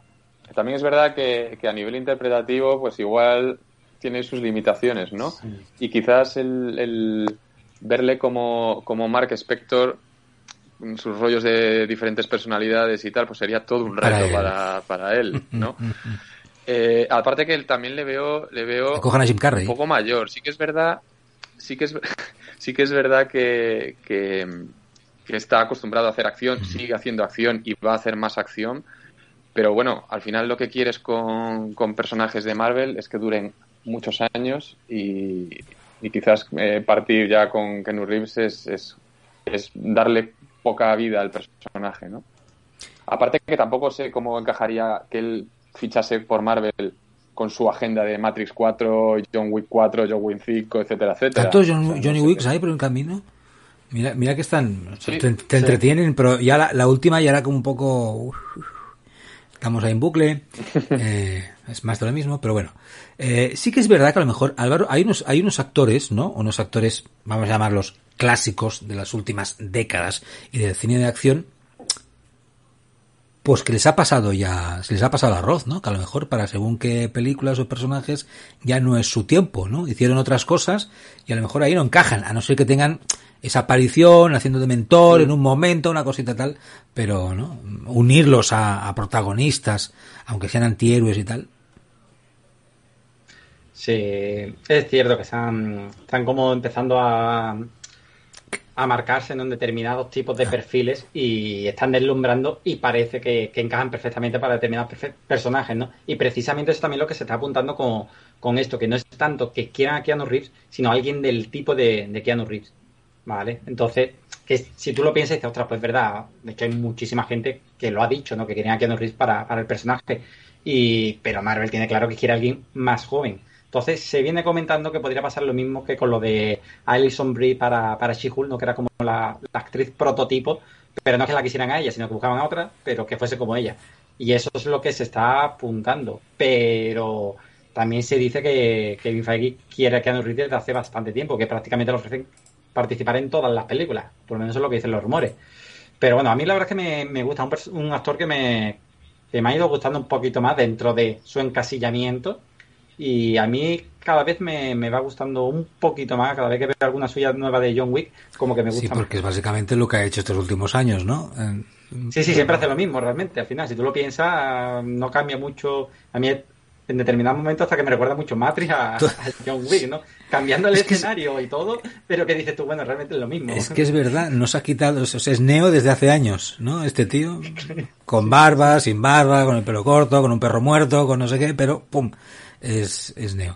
También es verdad que, a nivel interpretativo, pues igual tiene sus limitaciones, ¿no? Y quizás el, verle como, como Mark Spector, sus rollos de diferentes personalidades y tal, pues sería todo un reto para, para él, ¿no? Eh, aparte que él también le veo, le veo un poco mayor. Sí que es verdad sí que es, sí que es verdad que, que, está acostumbrado a hacer acción, sigue haciendo acción y va a hacer más acción. Pero bueno, al final lo que quieres con, con personajes de Marvel es que duren muchos años y, y quizás eh, partir ya con Ken Reeves es, es, es, darle poca vida al personaje, ¿no? Aparte que tampoco sé cómo encajaría que él fichase por Marvel con su agenda de Matrix 4, John Wick 4, John Wick 5, etcétera, etcétera. ¿Tantos Johnny Wicks hay por el camino? Mira, mira que están, te, entretienen, pero ya la, última ya era como un poco... estamos ahí en bucle, eh, es más de lo mismo, pero bueno. Eh, sí que es verdad que a lo mejor, Álvaro, hay unos, hay unos actores, ¿no? Unos actores, vamos a llamarlos clásicos de las últimas décadas y del cine de acción, pues que les ha pasado ya, se les ha pasado arroz, ¿no? Que a lo mejor para según qué películas o personajes ya no es su tiempo, ¿no? Hicieron otras cosas y a lo mejor ahí no encajan, a no ser que tengan esa aparición haciendo de mentor en un momento, una cosita tal, pero, ¿no? Unirlos a, protagonistas, aunque sean antihéroes y tal. Sí, es cierto que están, están como empezando a, a marcarse en un determinados tipos de perfiles y están deslumbrando y parece que, encajan perfectamente para determinados personajes, ¿no? Y precisamente eso es también lo que se está apuntando con, con, esto, que no es tanto que quieran a Keanu Reeves, sino alguien del tipo de, de Keanu Reeves, ¿vale? Entonces, que si tú lo piensas, dices, ostras, pues es verdad, de hecho hay muchísima gente que lo ha dicho, ¿no? Que querían a Keanu Reeves para, para el personaje, y, pero Marvel tiene claro que quiere a alguien más joven. Entonces se viene comentando que podría pasar lo mismo que con lo de Alison Brie para, para She-Hulk, ¿no? que era como la, actriz prototipo, pero no que la quisieran a ella, sino que buscaban a otra, pero que fuese como ella. Y eso es lo que se está apuntando. Pero también se dice que Kevin Feige quiere a Keanu Reeves desde hace bastante tiempo, que prácticamente le ofrecen participar en todas las películas. Por lo menos es lo que dicen los rumores. Pero bueno, a mí la verdad es que me, gusta un, un actor que me, que me ha ido gustando un poquito más dentro de su encasillamiento y a mí cada vez me, va gustando un poquito más, cada vez que veo alguna suya nueva de John Wick, como que me gusta Sí, porque es básicamente lo que ha hecho estos últimos años, ¿no? Sí, sí, siempre hace lo mismo realmente. Al final, si tú lo piensas, no cambia mucho. A mí en determinados momentos hasta que me recuerda mucho Matrix a, John Wick, ¿no? Cambiando el escenario y todo, pero que dices tú, bueno, realmente es lo mismo. Es que es verdad, nos ha quitado, o sea, es Neo desde hace años, ¿no? Este tío, con barba, sin barba, con el pelo corto, con un perro muerto, con no sé qué, pero ¡pum! Es, es Neo.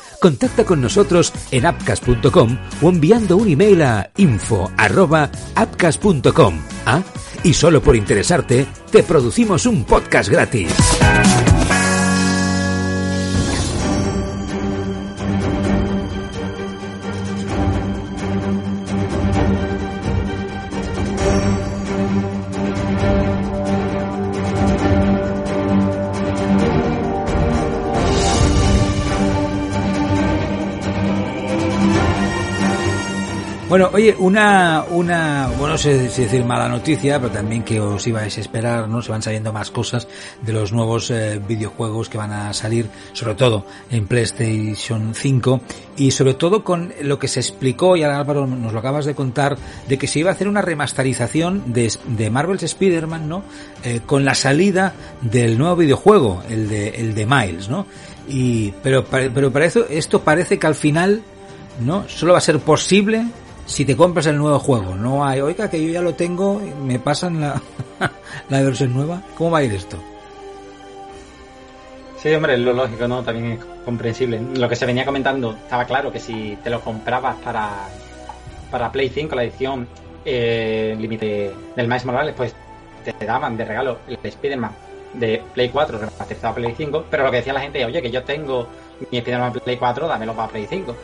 Contacta con nosotros en appcast.com o enviando un email a info@appcast.com. ¿Ah? Y solo por interesarte, te producimos un podcast gratis. Bueno, oye, una, una, bueno, no sé si decir mala noticia, pero también que os ibais a esperar, ¿no? Se van saliendo más cosas de los nuevos eh, videojuegos que van a salir, sobre todo en PlayStation 5, y sobre todo con lo que se explicó, y ahora Álvaro nos lo acabas de contar, de que se iba a hacer una remasterización de, de Marvel's Spider-Man, ¿no? Eh, con la salida del nuevo videojuego, el de, el de Miles, ¿no? Y, pero, pero para eso, esto parece que al final, ¿no? Solo va a ser posible si te compras el nuevo juego. No hay, oiga, que yo ya lo tengo, me pasan la, la versión nueva. ¿Cómo va a ir esto? Sí, hombre, lo lógico, ¿no? También es comprensible. Lo que se venía comentando, estaba claro que si te lo comprabas para, para Play 5, la edición eh, límite del Miles Morales, pues te daban de regalo el Spider-Man de Play 4 remasterizado a Play 5, pero lo que decía la gente, oye, que yo tengo mi Spider-Man Play 4, dámelo para Play 5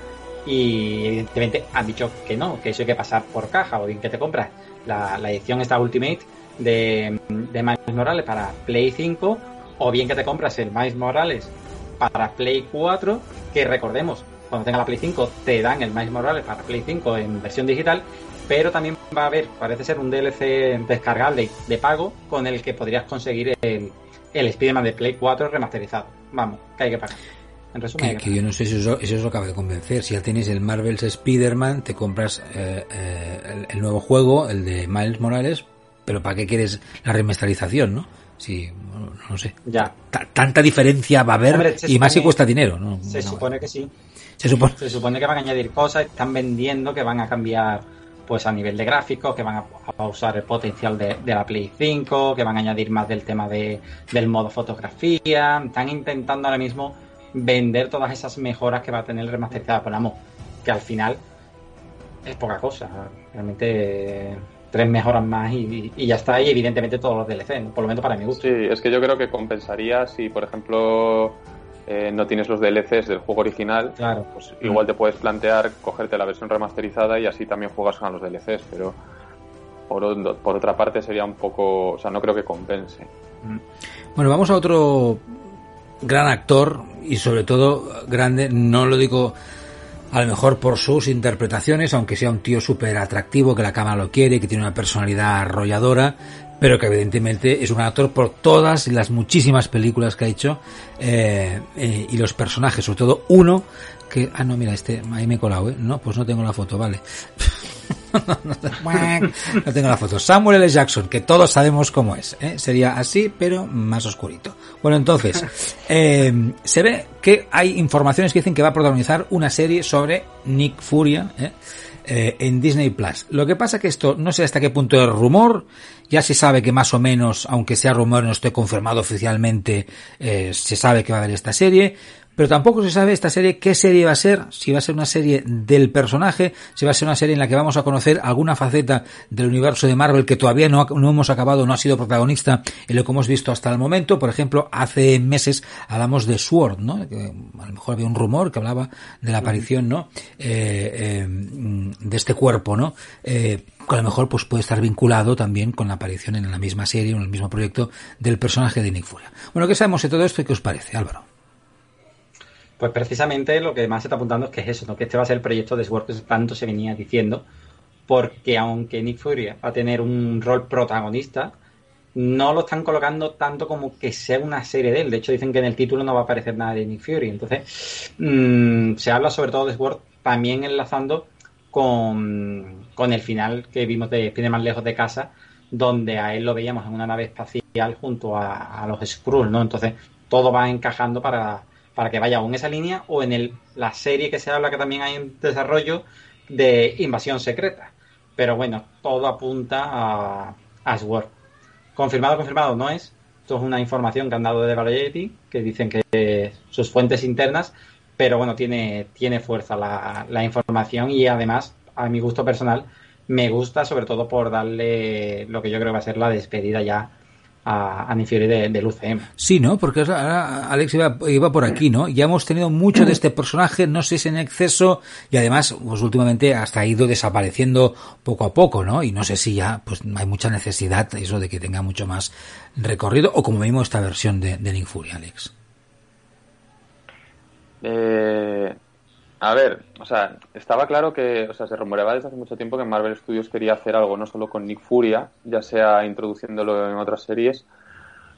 y evidentemente han dicho que no, que eso hay que pasar por caja o bien que te compras la, edición esta Ultimate de, de Miles Morales para Play 5 o bien que te compras el Miles Morales para Play 4 que recordemos cuando tenga la Play 5 te dan el Miles Morales para Play 5 en versión digital pero también va a haber, parece ser un DLC descargable de pago con el que podrías conseguir el, el Spider-Man de Play 4 remasterizado. Vamos, que hay que pagar. Que, yo no sé si eso, eso, acaba de convencer. Si ya tenéis el Marvel's Spider-Man, te compras eh, eh, el, nuevo juego, el de Miles Morales, pero ¿para qué quieres la remasterización, no? Si, no, sé. Ya. tanta diferencia va a haber y más si cuesta dinero, ¿no? Se supone que sí. Se supone. se supone que van a añadir cosas, están vendiendo que van a cambiar pues a nivel de gráficos, que van a, usar el potencial de, de, la Play 5, que van a añadir más del tema de, del modo fotografía. Están intentando ahora mismo vender todas esas mejoras que va a tener el remasterizado. Pero vamos, que al final es poca cosa. Realmente tres mejoras más y, ya está. Y evidentemente todos los DLC, por lo menos para mi gusto. Sí, es que yo creo que compensaría si, por ejemplo, eh, no tienes los DLCs del juego original. Claro. Pues igual te puedes plantear cogerte la versión remasterizada y así también juegas con los DLCs, pero. Por, por otra parte sería un poco, o sea, no creo que compense. Bueno, vamos a otro gran actor y sobre todo grande, no lo digo a lo mejor por sus interpretaciones, aunque sea un tío súper atractivo, que la cámara lo quiere, que tiene una personalidad arrolladora, pero que evidentemente es un actor por todas las muchísimas películas que ha hecho eh, eh, y los personajes, sobre todo uno que... Ah, no, mira, este, ahí me he colado, ¿eh? No, pues no tengo la foto, vale. no tengo la foto. Samuel L. Jackson, que todos sabemos cómo es. ¿eh? Sería así, pero más oscurito. Bueno, entonces, eh, se ve que hay informaciones que dicen que va a protagonizar una serie sobre Nick Furia. ¿eh? en Disney Plus. Lo que pasa que esto no sé hasta qué punto es rumor, ya se sabe que más o menos, aunque sea rumor, no esté confirmado oficialmente, se sabe que va a haber esta serie, pero tampoco se sabe esta serie qué serie va a ser, si va a ser una serie del personaje, si va a ser una serie en la que vamos a conocer alguna faceta del universo de Marvel que todavía no, no hemos acabado, no ha sido protagonista en lo que hemos visto hasta el momento. Por ejemplo, hace meses hablamos de Sword, ¿no? Que a lo mejor había un rumor que hablaba de la aparición, ¿no? Eh, eh, de este cuerpo, ¿no? Eh, a lo mejor pues puede estar vinculado también con la aparición en la misma serie o en el mismo proyecto del personaje de Nick Furia. Bueno, ¿qué sabemos de todo esto y qué os parece, Álvaro? Pues precisamente lo que más se está apuntando es que es eso, ¿no? que este va a ser el proyecto de Sword que tanto se venía diciendo, porque aunque Nick Fury va a tener un rol protagonista, no lo están colocando tanto como que sea una serie de él. De hecho, dicen que en el título no va a aparecer nada de Nick Fury. Entonces, mmm, se habla sobre todo de Sword también enlazando con, con el final que vimos de Spider-Man lejos de casa, donde a él lo veíamos en una nave espacial junto a, a los Skrulls, ¿no? Entonces, todo va encajando para, para que vaya en esa línea o en el, la serie que se habla que también hay en desarrollo de Invasión Secreta. Pero bueno, todo apunta a, a Sword. Confirmado, confirmado no es. Esto es una información que han dado de Variety, que dicen que sus fuentes internas, pero bueno, tiene, tiene fuerza la, la información y además, a mi gusto personal, me gusta sobre todo por darle lo que yo creo que va a ser la despedida ya a, a de, del UCM. Sí, ¿no? Porque ahora Alex iba, iba, por aquí, ¿no? Ya hemos tenido mucho de este personaje, no sé si en exceso, y además, pues últimamente hasta ha ido desapareciendo poco a poco, ¿no? Y no sé si ya, pues hay mucha necesidad eso de que tenga mucho más recorrido, o como vimos esta versión de, de Nick Fury, Alex. Eh, a ver, o sea, estaba claro que, o sea, se rumoreaba desde hace mucho tiempo que Marvel Studios quería hacer algo no solo con Nick Furia, ya sea introduciéndolo en otras series,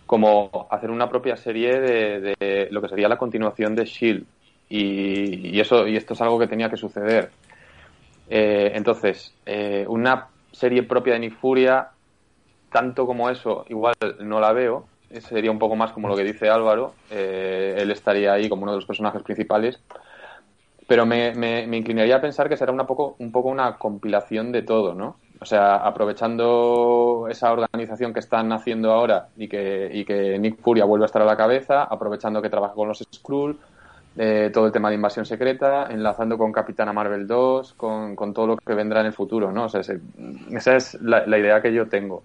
como hacer una propia serie de, de lo que sería la continuación de Shield. Y, y, eso, y esto es algo que tenía que suceder. Eh, entonces, eh, una serie propia de Nick Furia, tanto como eso, igual no la veo. Sería un poco más como lo que dice Álvaro. Eh, él estaría ahí como uno de los personajes principales pero me, me, inclinaría a pensar que será una poco, un poco una compilación de todo, ¿no? O sea, aprovechando esa organización que están haciendo ahora y que, y que Nick Furia vuelve a estar a la cabeza, aprovechando que trabaja con los Skrull, eh, todo el tema de invasión secreta, enlazando con Capitana Marvel 2, con, con todo lo que vendrá en el futuro, ¿no? O sea, ese, esa es la, la, idea que yo tengo.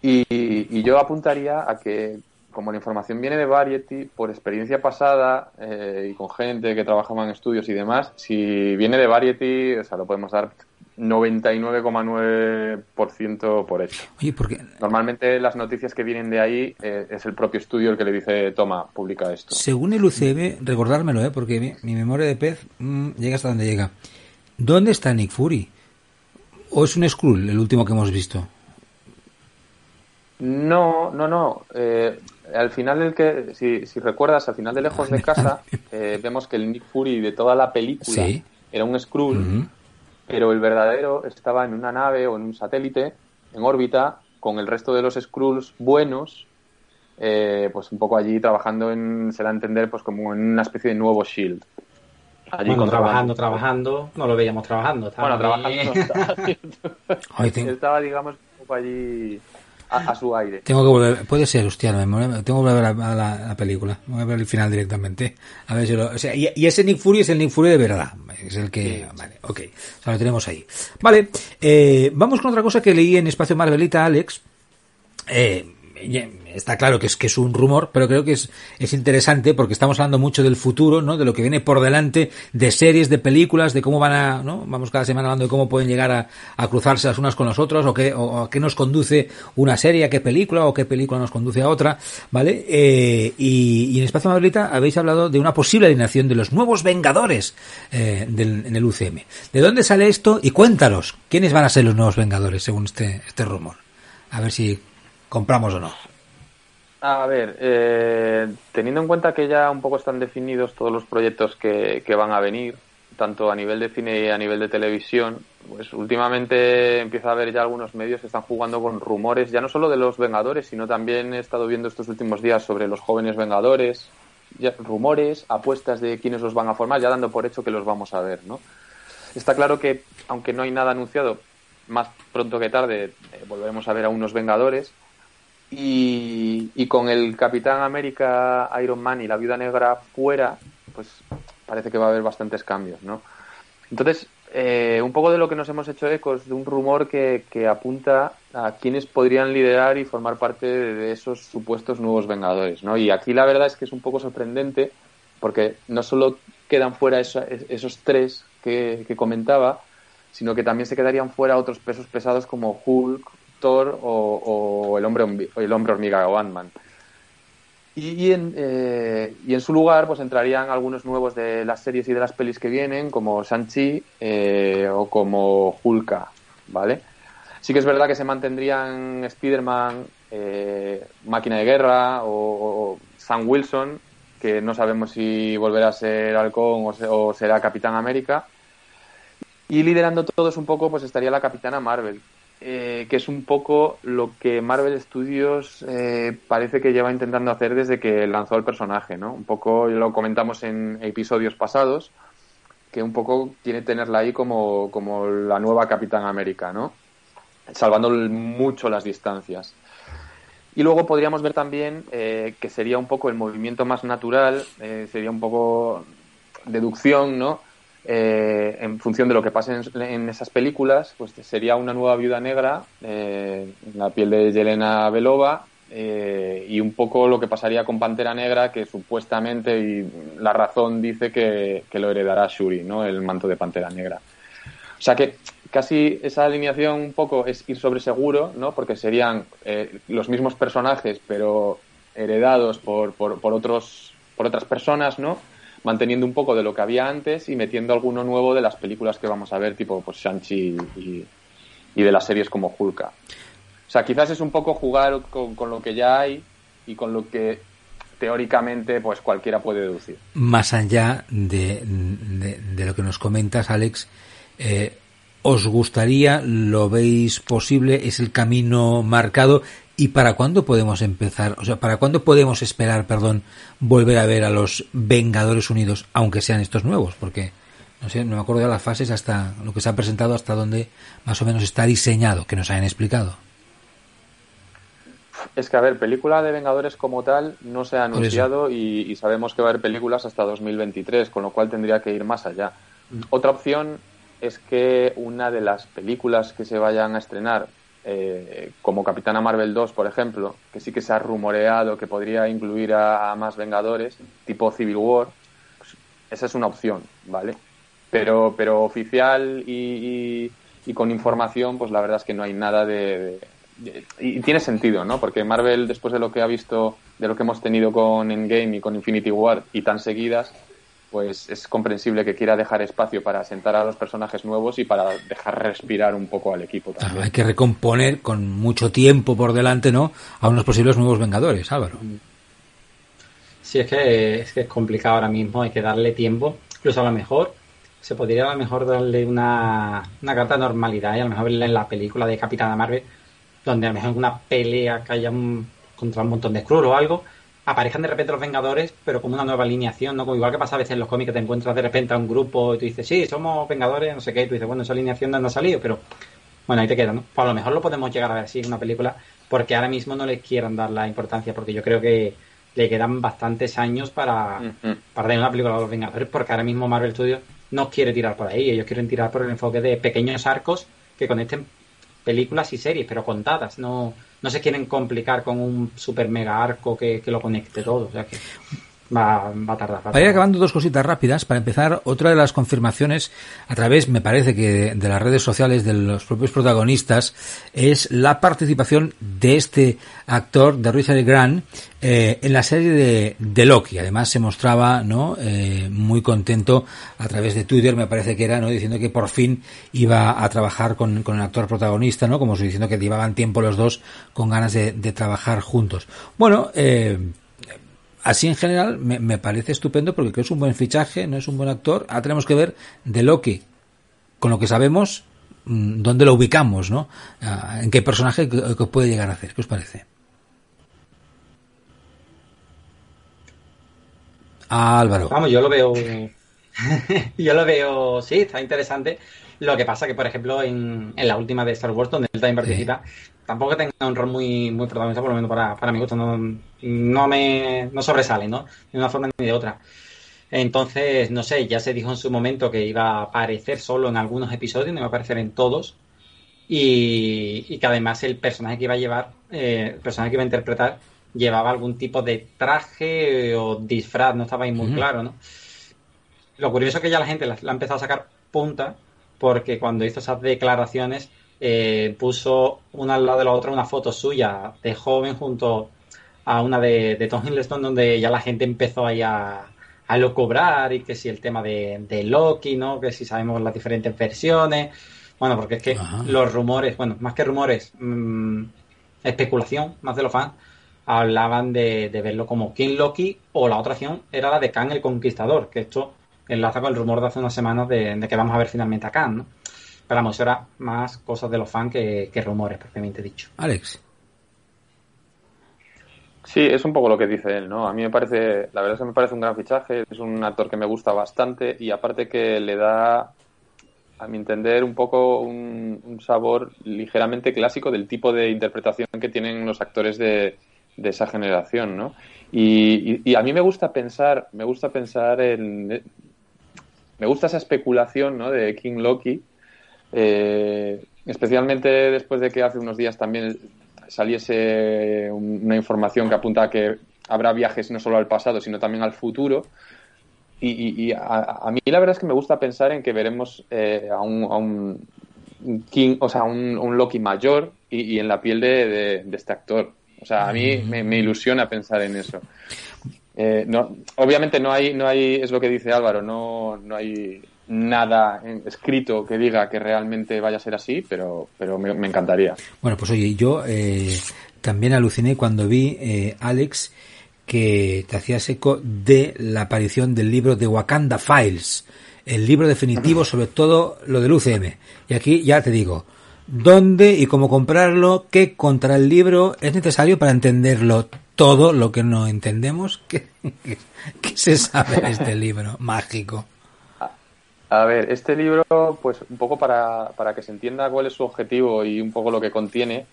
Y, y yo apuntaría a que como la información viene de Variety, por experiencia pasada eh, y con gente que trabajaba en estudios y demás, si viene de Variety, o sea, lo podemos dar 99,9% por hecho. Oye, porque normalmente las noticias que vienen de ahí eh, es el propio estudio el que le dice, toma, publica esto. Según el UCM, recordármelo, ¿eh? porque mi, mi memoria de pez mmm, llega hasta donde llega. ¿Dónde está Nick Fury? ¿O es un Skrull el último que hemos visto? No, no, no. Eh, al final, el que, si, si, recuerdas, al final de Lejos de Casa, eh, vemos que el Nick Fury de toda la película sí. era un Skrull, uh -huh. pero el verdadero estaba en una nave o en un satélite, en órbita, con el resto de los Skrulls buenos, eh, pues un poco allí trabajando en, se da a entender, pues como en una especie de nuevo Shield. Allí bueno, trabajando, trabajando, no lo veíamos trabajando. Estaba bueno, trabajando no. Estaba, digamos, un poco allí a, a, su aire. Tengo que volver, puede ser, hostia, tengo que volver a, a la, la, película, voy a ver el final directamente. A ver si lo, o sea, y, y, ese Nick Fury es el Nick Fury de verdad, es el que, sí. vale, ok, o sea, lo tenemos ahí. Vale, eh, vamos con otra cosa que leí en Espacio Marvelita, Alex. Eh, está claro que es que es un rumor, pero creo que es, es interesante porque estamos hablando mucho del futuro, ¿no? De lo que viene por delante, de series, de películas, de cómo van a, ¿no? Vamos cada semana hablando de cómo pueden llegar a, a cruzarse las unas con las otras, o qué, o a qué nos conduce una serie, a qué película, o qué película nos conduce a otra, ¿vale? Eh, y, en Espacio Madridita habéis hablado de una posible alineación de los nuevos Vengadores eh, del, en el UCM. ¿De dónde sale esto? Y cuéntanos, ¿quiénes van a ser los nuevos Vengadores según este, este rumor? A ver si compramos o no. A ver, eh, teniendo en cuenta que ya un poco están definidos todos los proyectos que, que, van a venir, tanto a nivel de cine y a nivel de televisión, pues últimamente empieza a haber ya algunos medios que están jugando con rumores, ya no solo de los Vengadores, sino también he estado viendo estos últimos días sobre los jóvenes Vengadores, rumores, apuestas de quiénes los van a formar, ya dando por hecho que los vamos a ver, ¿no? Está claro que, aunque no hay nada anunciado, más pronto que tarde eh, volveremos a ver a unos Vengadores, y, con el Capitán América, Iron Man y la Viuda Negra fuera, pues parece que va a haber bastantes cambios, ¿no? Entonces, eh, un poco de lo que nos hemos hecho eco es de un rumor que, que apunta a quienes podrían liderar y formar parte de, de, esos supuestos nuevos Vengadores, ¿no? Y aquí la verdad es que es un poco sorprendente porque no solo quedan fuera eso, esos tres que, que comentaba, sino que también se quedarían fuera otros pesos pesados como Hulk, O, o, el hombre el hombre hormiga o Ant-Man. Y, en, eh, y, en, su lugar pues entrarían algunos nuevos de las series y de las pelis que vienen, como Shang-Chi eh, o como Hulka, ¿vale? Sí que es verdad que se mantendrían Spider-Man, eh, Máquina de Guerra o, Sam Wilson, que no sabemos si volverá a ser Halcón o, será Capitán América. Y liderando todos un poco, pues estaría la Capitana Marvel, eh, que es un poco lo que Marvel Studios eh, parece que lleva intentando hacer desde que lanzó el personaje, ¿no? Un poco lo comentamos en episodios pasados, que un poco quiere tenerla ahí como, como la nueva Capitán América, ¿no? Salvando mucho las distancias. Y luego podríamos ver también eh, que sería un poco el movimiento más natural, sería un poco deducción, ¿no? Eh, en función de lo que pase en, esas películas, pues sería una nueva viuda negra, eh, la piel de Yelena Belova, eh, y un poco lo que pasaría con Pantera Negra, que supuestamente, y la razón dice que, lo heredará Shuri, ¿no? El manto de Pantera Negra. O sea que casi esa alineación un poco es ir sobre seguro, ¿no? Porque serían los mismos personajes, pero heredados por, por, otros, por otras personas, ¿no? Manteniendo un poco de lo que había antes y metiendo alguno nuevo de las películas que vamos a ver, tipo pues Shang-Chi y, de las series como Hulka. O sea, quizás es un poco jugar con, lo que ya hay y con lo que teóricamente pues cualquiera puede deducir. Más allá de, lo que nos comentas, Alex, eh, ¿os gustaría, lo veis posible, es el camino marcado ¿Y para cuándo podemos empezar? O sea, ¿para cuándo podemos esperar, perdón, volver a ver a los Vengadores Unidos, aunque sean estos nuevos? Porque, no sé, no me acuerdo de las fases hasta lo que se ha presentado, hasta donde más o menos está diseñado, que nos hayan explicado. Es que, a ver, película de Vengadores como tal no se ha anunciado y, sabemos que va a haber películas hasta 2023, con lo cual tendría que ir más allá. Mm. Otra opción es que una de las películas que se vayan a estrenar eh, como Capitana Marvel 2, por ejemplo, que sí que se ha rumoreado que podría incluir a, más Vengadores, tipo Civil War, pues esa es una opción, ¿vale? Pero, pero oficial y, con información, pues la verdad es que no hay nada de, y tiene sentido, ¿no? Porque Marvel, después de lo que ha visto, de lo que hemos tenido con Endgame y con Infinity War y tan seguidas, pues es comprensible que quiera dejar espacio para sentar a los personajes nuevos y para dejar respirar un poco al equipo también. hay que recomponer con mucho tiempo por delante, ¿no? A unos posibles nuevos Vengadores, Álvaro. Sí, es que es, que es complicado ahora mismo, hay que darle tiempo. Incluso a lo mejor se podría a lo mejor darle una, una carta de normalidad y a lo mejor verla en la película de Capitana Marvel, donde a lo mejor en una pelea que haya contra un montón de Skrull o algo, aparezcan de repente los Vengadores, pero como una nueva alineación, ¿no? Como igual que pasa a veces en los cómics que te encuentras de repente a un grupo y tú dices, sí, somos Vengadores, no sé qué, y tú dices, bueno, esa alineación no ha salido, pero bueno, ahí te queda, ¿no? Pues a lo mejor lo podemos llegar a ver así en una película, porque ahora mismo no les quieran dar la importancia, porque yo creo que le quedan bastantes años para, para tener una película de los Vengadores, porque ahora mismo Marvel Studios no quiere tirar por ahí, ellos quieren tirar por el enfoque de pequeños arcos que conecten películas y series, pero contadas, no no se quieren complicar con un super mega arco que, lo conecte todo. O sea que va, a tardar. Va a acabando dos cositas rápidas. Para empezar, otra de las confirmaciones a través, me parece que de las redes sociales de los propios protagonistas es la participación de este actor, de Richard Grant, eh, en la serie de, de, Loki. Además, se mostraba no eh, muy contento a través de Twitter, me parece que era, no diciendo que por fin iba a trabajar con, con el actor protagonista, no como diciendo que llevaban tiempo los dos con ganas de, de trabajar juntos. Bueno, eh, Así en general me, parece estupendo porque creo que es un buen fichaje, no es un buen actor. Ahora tenemos que ver de Loki, con lo que sabemos, mm, dónde lo ubicamos, ¿no? Ah, en qué personaje puede llegar a hacer. ¿Qué os parece? Álvaro. Vamos, yo lo veo. yo lo veo, sí, está interesante. Lo que pasa que, por ejemplo, en, la última de Star Wars, donde él también participa, tampoco tenga un rol muy, muy protagonista, por lo menos para, para mi gusto, no, no me no sobresale, ¿no? De una forma ni de otra. Entonces, no sé, ya se dijo en su momento que iba a aparecer solo en algunos episodios, no iba a aparecer en todos. Y, que además el personaje que iba a llevar, eh, el personaje que iba a interpretar, llevaba algún tipo de traje o disfraz, no estaba ahí muy claro, ¿no? Lo curioso es que ya la gente la, la ha empezado a sacar punta, porque cuando hizo esas declaraciones eh, puso una al lado de la otra una foto suya de joven junto a una de, de Tom Hiddleston donde ya la gente empezó ahí a, a lo cobrar y que si el tema de, de Loki, ¿no? Que si sabemos las diferentes versiones. Bueno, porque es que los rumores, bueno, más que rumores, mmm, especulación, más de los fans, hablaban de, de, verlo como King Loki o la otra opción era la de Khan el Conquistador, que esto enlaza con el rumor de hace unas semanas de, de que vamos a ver finalmente a Khan, ¿no? Pero vamos, era más cosas de los fans que, que rumores, propiamente dicho. Alex. Sí, es un poco lo que dice él, ¿no? A mí me parece, la verdad es que me parece un gran fichaje, es un actor que me gusta bastante y aparte que le da, a mi entender, un poco un, un sabor ligeramente clásico del tipo de interpretación que tienen los actores de, de esa generación, ¿no? Y, y, y, a mí me gusta pensar, me gusta pensar en, me gusta esa especulación, ¿no? De King Loki, eh, especialmente después de que hace unos días también saliese una información que apunta a que habrá viajes no solo al pasado, sino también al futuro. Y, y, y a, a, mí la verdad es que me gusta pensar en que veremos eh, a, un, a un, King, o sea, un, un Loki mayor y, y, en la piel de, de, de, este actor. O sea, a mí me, me ilusiona pensar en eso. Eh, no, obviamente no hay, no hay, es lo que dice Álvaro, no, no hay nada escrito que diga que realmente vaya a ser así, pero, pero me, me encantaría. Bueno, pues oye, yo eh, también aluciné cuando vi, eh, Alex, que te hacías eco de la aparición del libro de Wakanda Files, el libro definitivo sobre todo lo del UCM. Y aquí ya te digo, dónde y cómo comprarlo, qué contra el libro es necesario para entenderlo todo lo que no entendemos. ¿Qué, qué, qué se sabe de este libro mágico? A ver, este libro, pues un poco para, para, que se entienda cuál es su objetivo y un poco lo que contiene,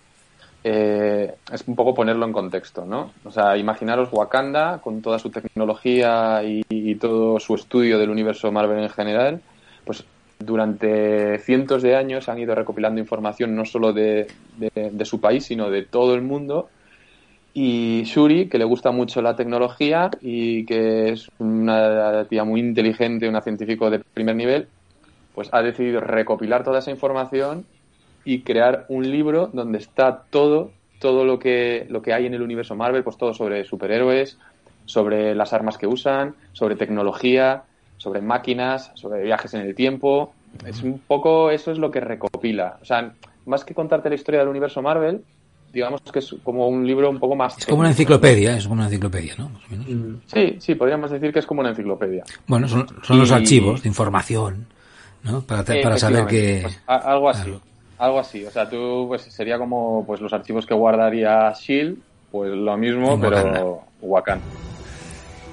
eh, es un poco ponerlo en contexto, ¿no? O sea, imaginaros Wakanda con toda su tecnología y, todo su estudio del universo Marvel en general, pues durante cientos de años han ido recopilando información no solo de, de su país, sino de todo el mundo y Shuri, que le gusta mucho la tecnología y que es una tía muy inteligente, una científico de primer nivel, pues ha decidido recopilar toda esa información y crear un libro donde está todo, todo lo que, lo que hay en el universo Marvel, pues todo sobre superhéroes, sobre las armas que usan, sobre tecnología, sobre máquinas, sobre viajes en el tiempo. Es un poco, eso es lo que recopila. O sea, más que contarte la historia del universo Marvel, digamos que es como un libro un poco más. Es como una enciclopedia, es como una enciclopedia, ¿no? Sí, sí, podríamos decir que es como una enciclopedia. Bueno, son, son y... los archivos de información, ¿no? Para, para saber que. Pues, algo así. Claro. Algo así. O sea, tú, pues sería como pues los archivos que guardaría Shield, pues lo mismo, pero Wakanda.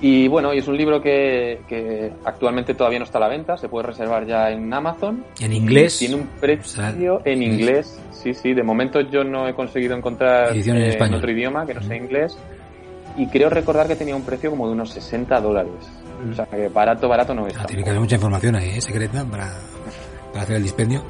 Y bueno, y es un libro que, que, actualmente todavía no está a la venta, se puede reservar ya en Amazon. En inglés. Tiene un precio o sea, en inglés. Sí, sí, de momento yo no he conseguido encontrar Edición en, eh, en otro idioma que no sea inglés. Y creo recordar que tenía un precio como de unos 60 dólares. O sea, que barato, barato no es. Ah, tiene que haber mucha información ahí, ¿eh? secreta, para, para hacer el dispendio.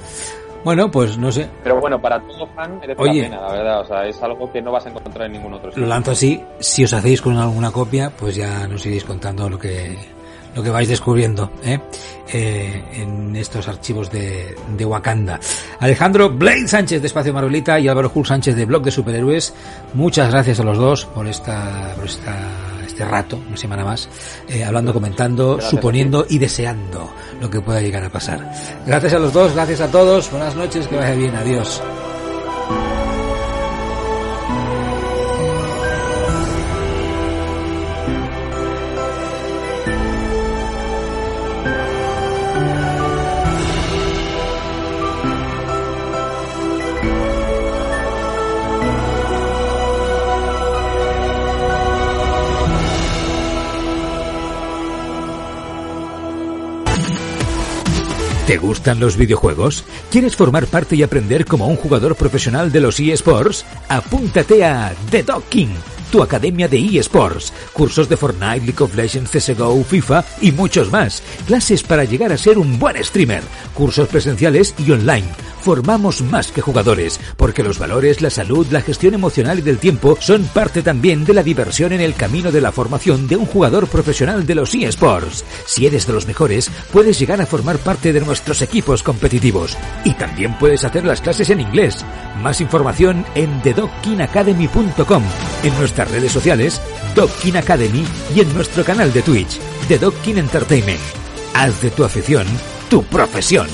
Bueno, pues no sé. Pero bueno, para todo fan merece Oye, la pena, la verdad. O sea, es algo que no vas a encontrar en ningún otro sitio. Lo lanzo así. Si os hacéis con alguna copia, pues ya nos iréis contando lo que lo que vais descubriendo ¿eh? Eh, en estos archivos de, de, Wakanda. Alejandro Blade Sánchez de Espacio Marvelita y Álvaro Jul Sánchez de Blog de Superhéroes. Muchas gracias a los dos por esta, por esta este rato, una semana más, eh, hablando, comentando, gracias suponiendo y deseando lo que pueda llegar a pasar. Gracias a los dos, gracias a todos, buenas noches, que vaya bien, adiós. ¿Te gustan los videojuegos? ¿Quieres formar parte y aprender como un jugador profesional de los eSports? Apúntate a The Docking, tu academia de eSports, cursos de Fortnite, League of Legends, CSGO, FIFA y muchos más, clases para llegar a ser un buen streamer, cursos presenciales y online formamos más que jugadores, porque los valores, la salud, la gestión emocional y del tiempo son parte también de la diversión en el camino de la formación de un jugador profesional de los eSports. Si eres de los mejores, puedes llegar a formar parte de nuestros equipos competitivos. Y también puedes hacer las clases en inglés. Más información en thedockinacademy.com, en nuestras redes sociales, Dockin Academy y en nuestro canal de Twitch, The Entertainment. Haz de tu afición tu profesión.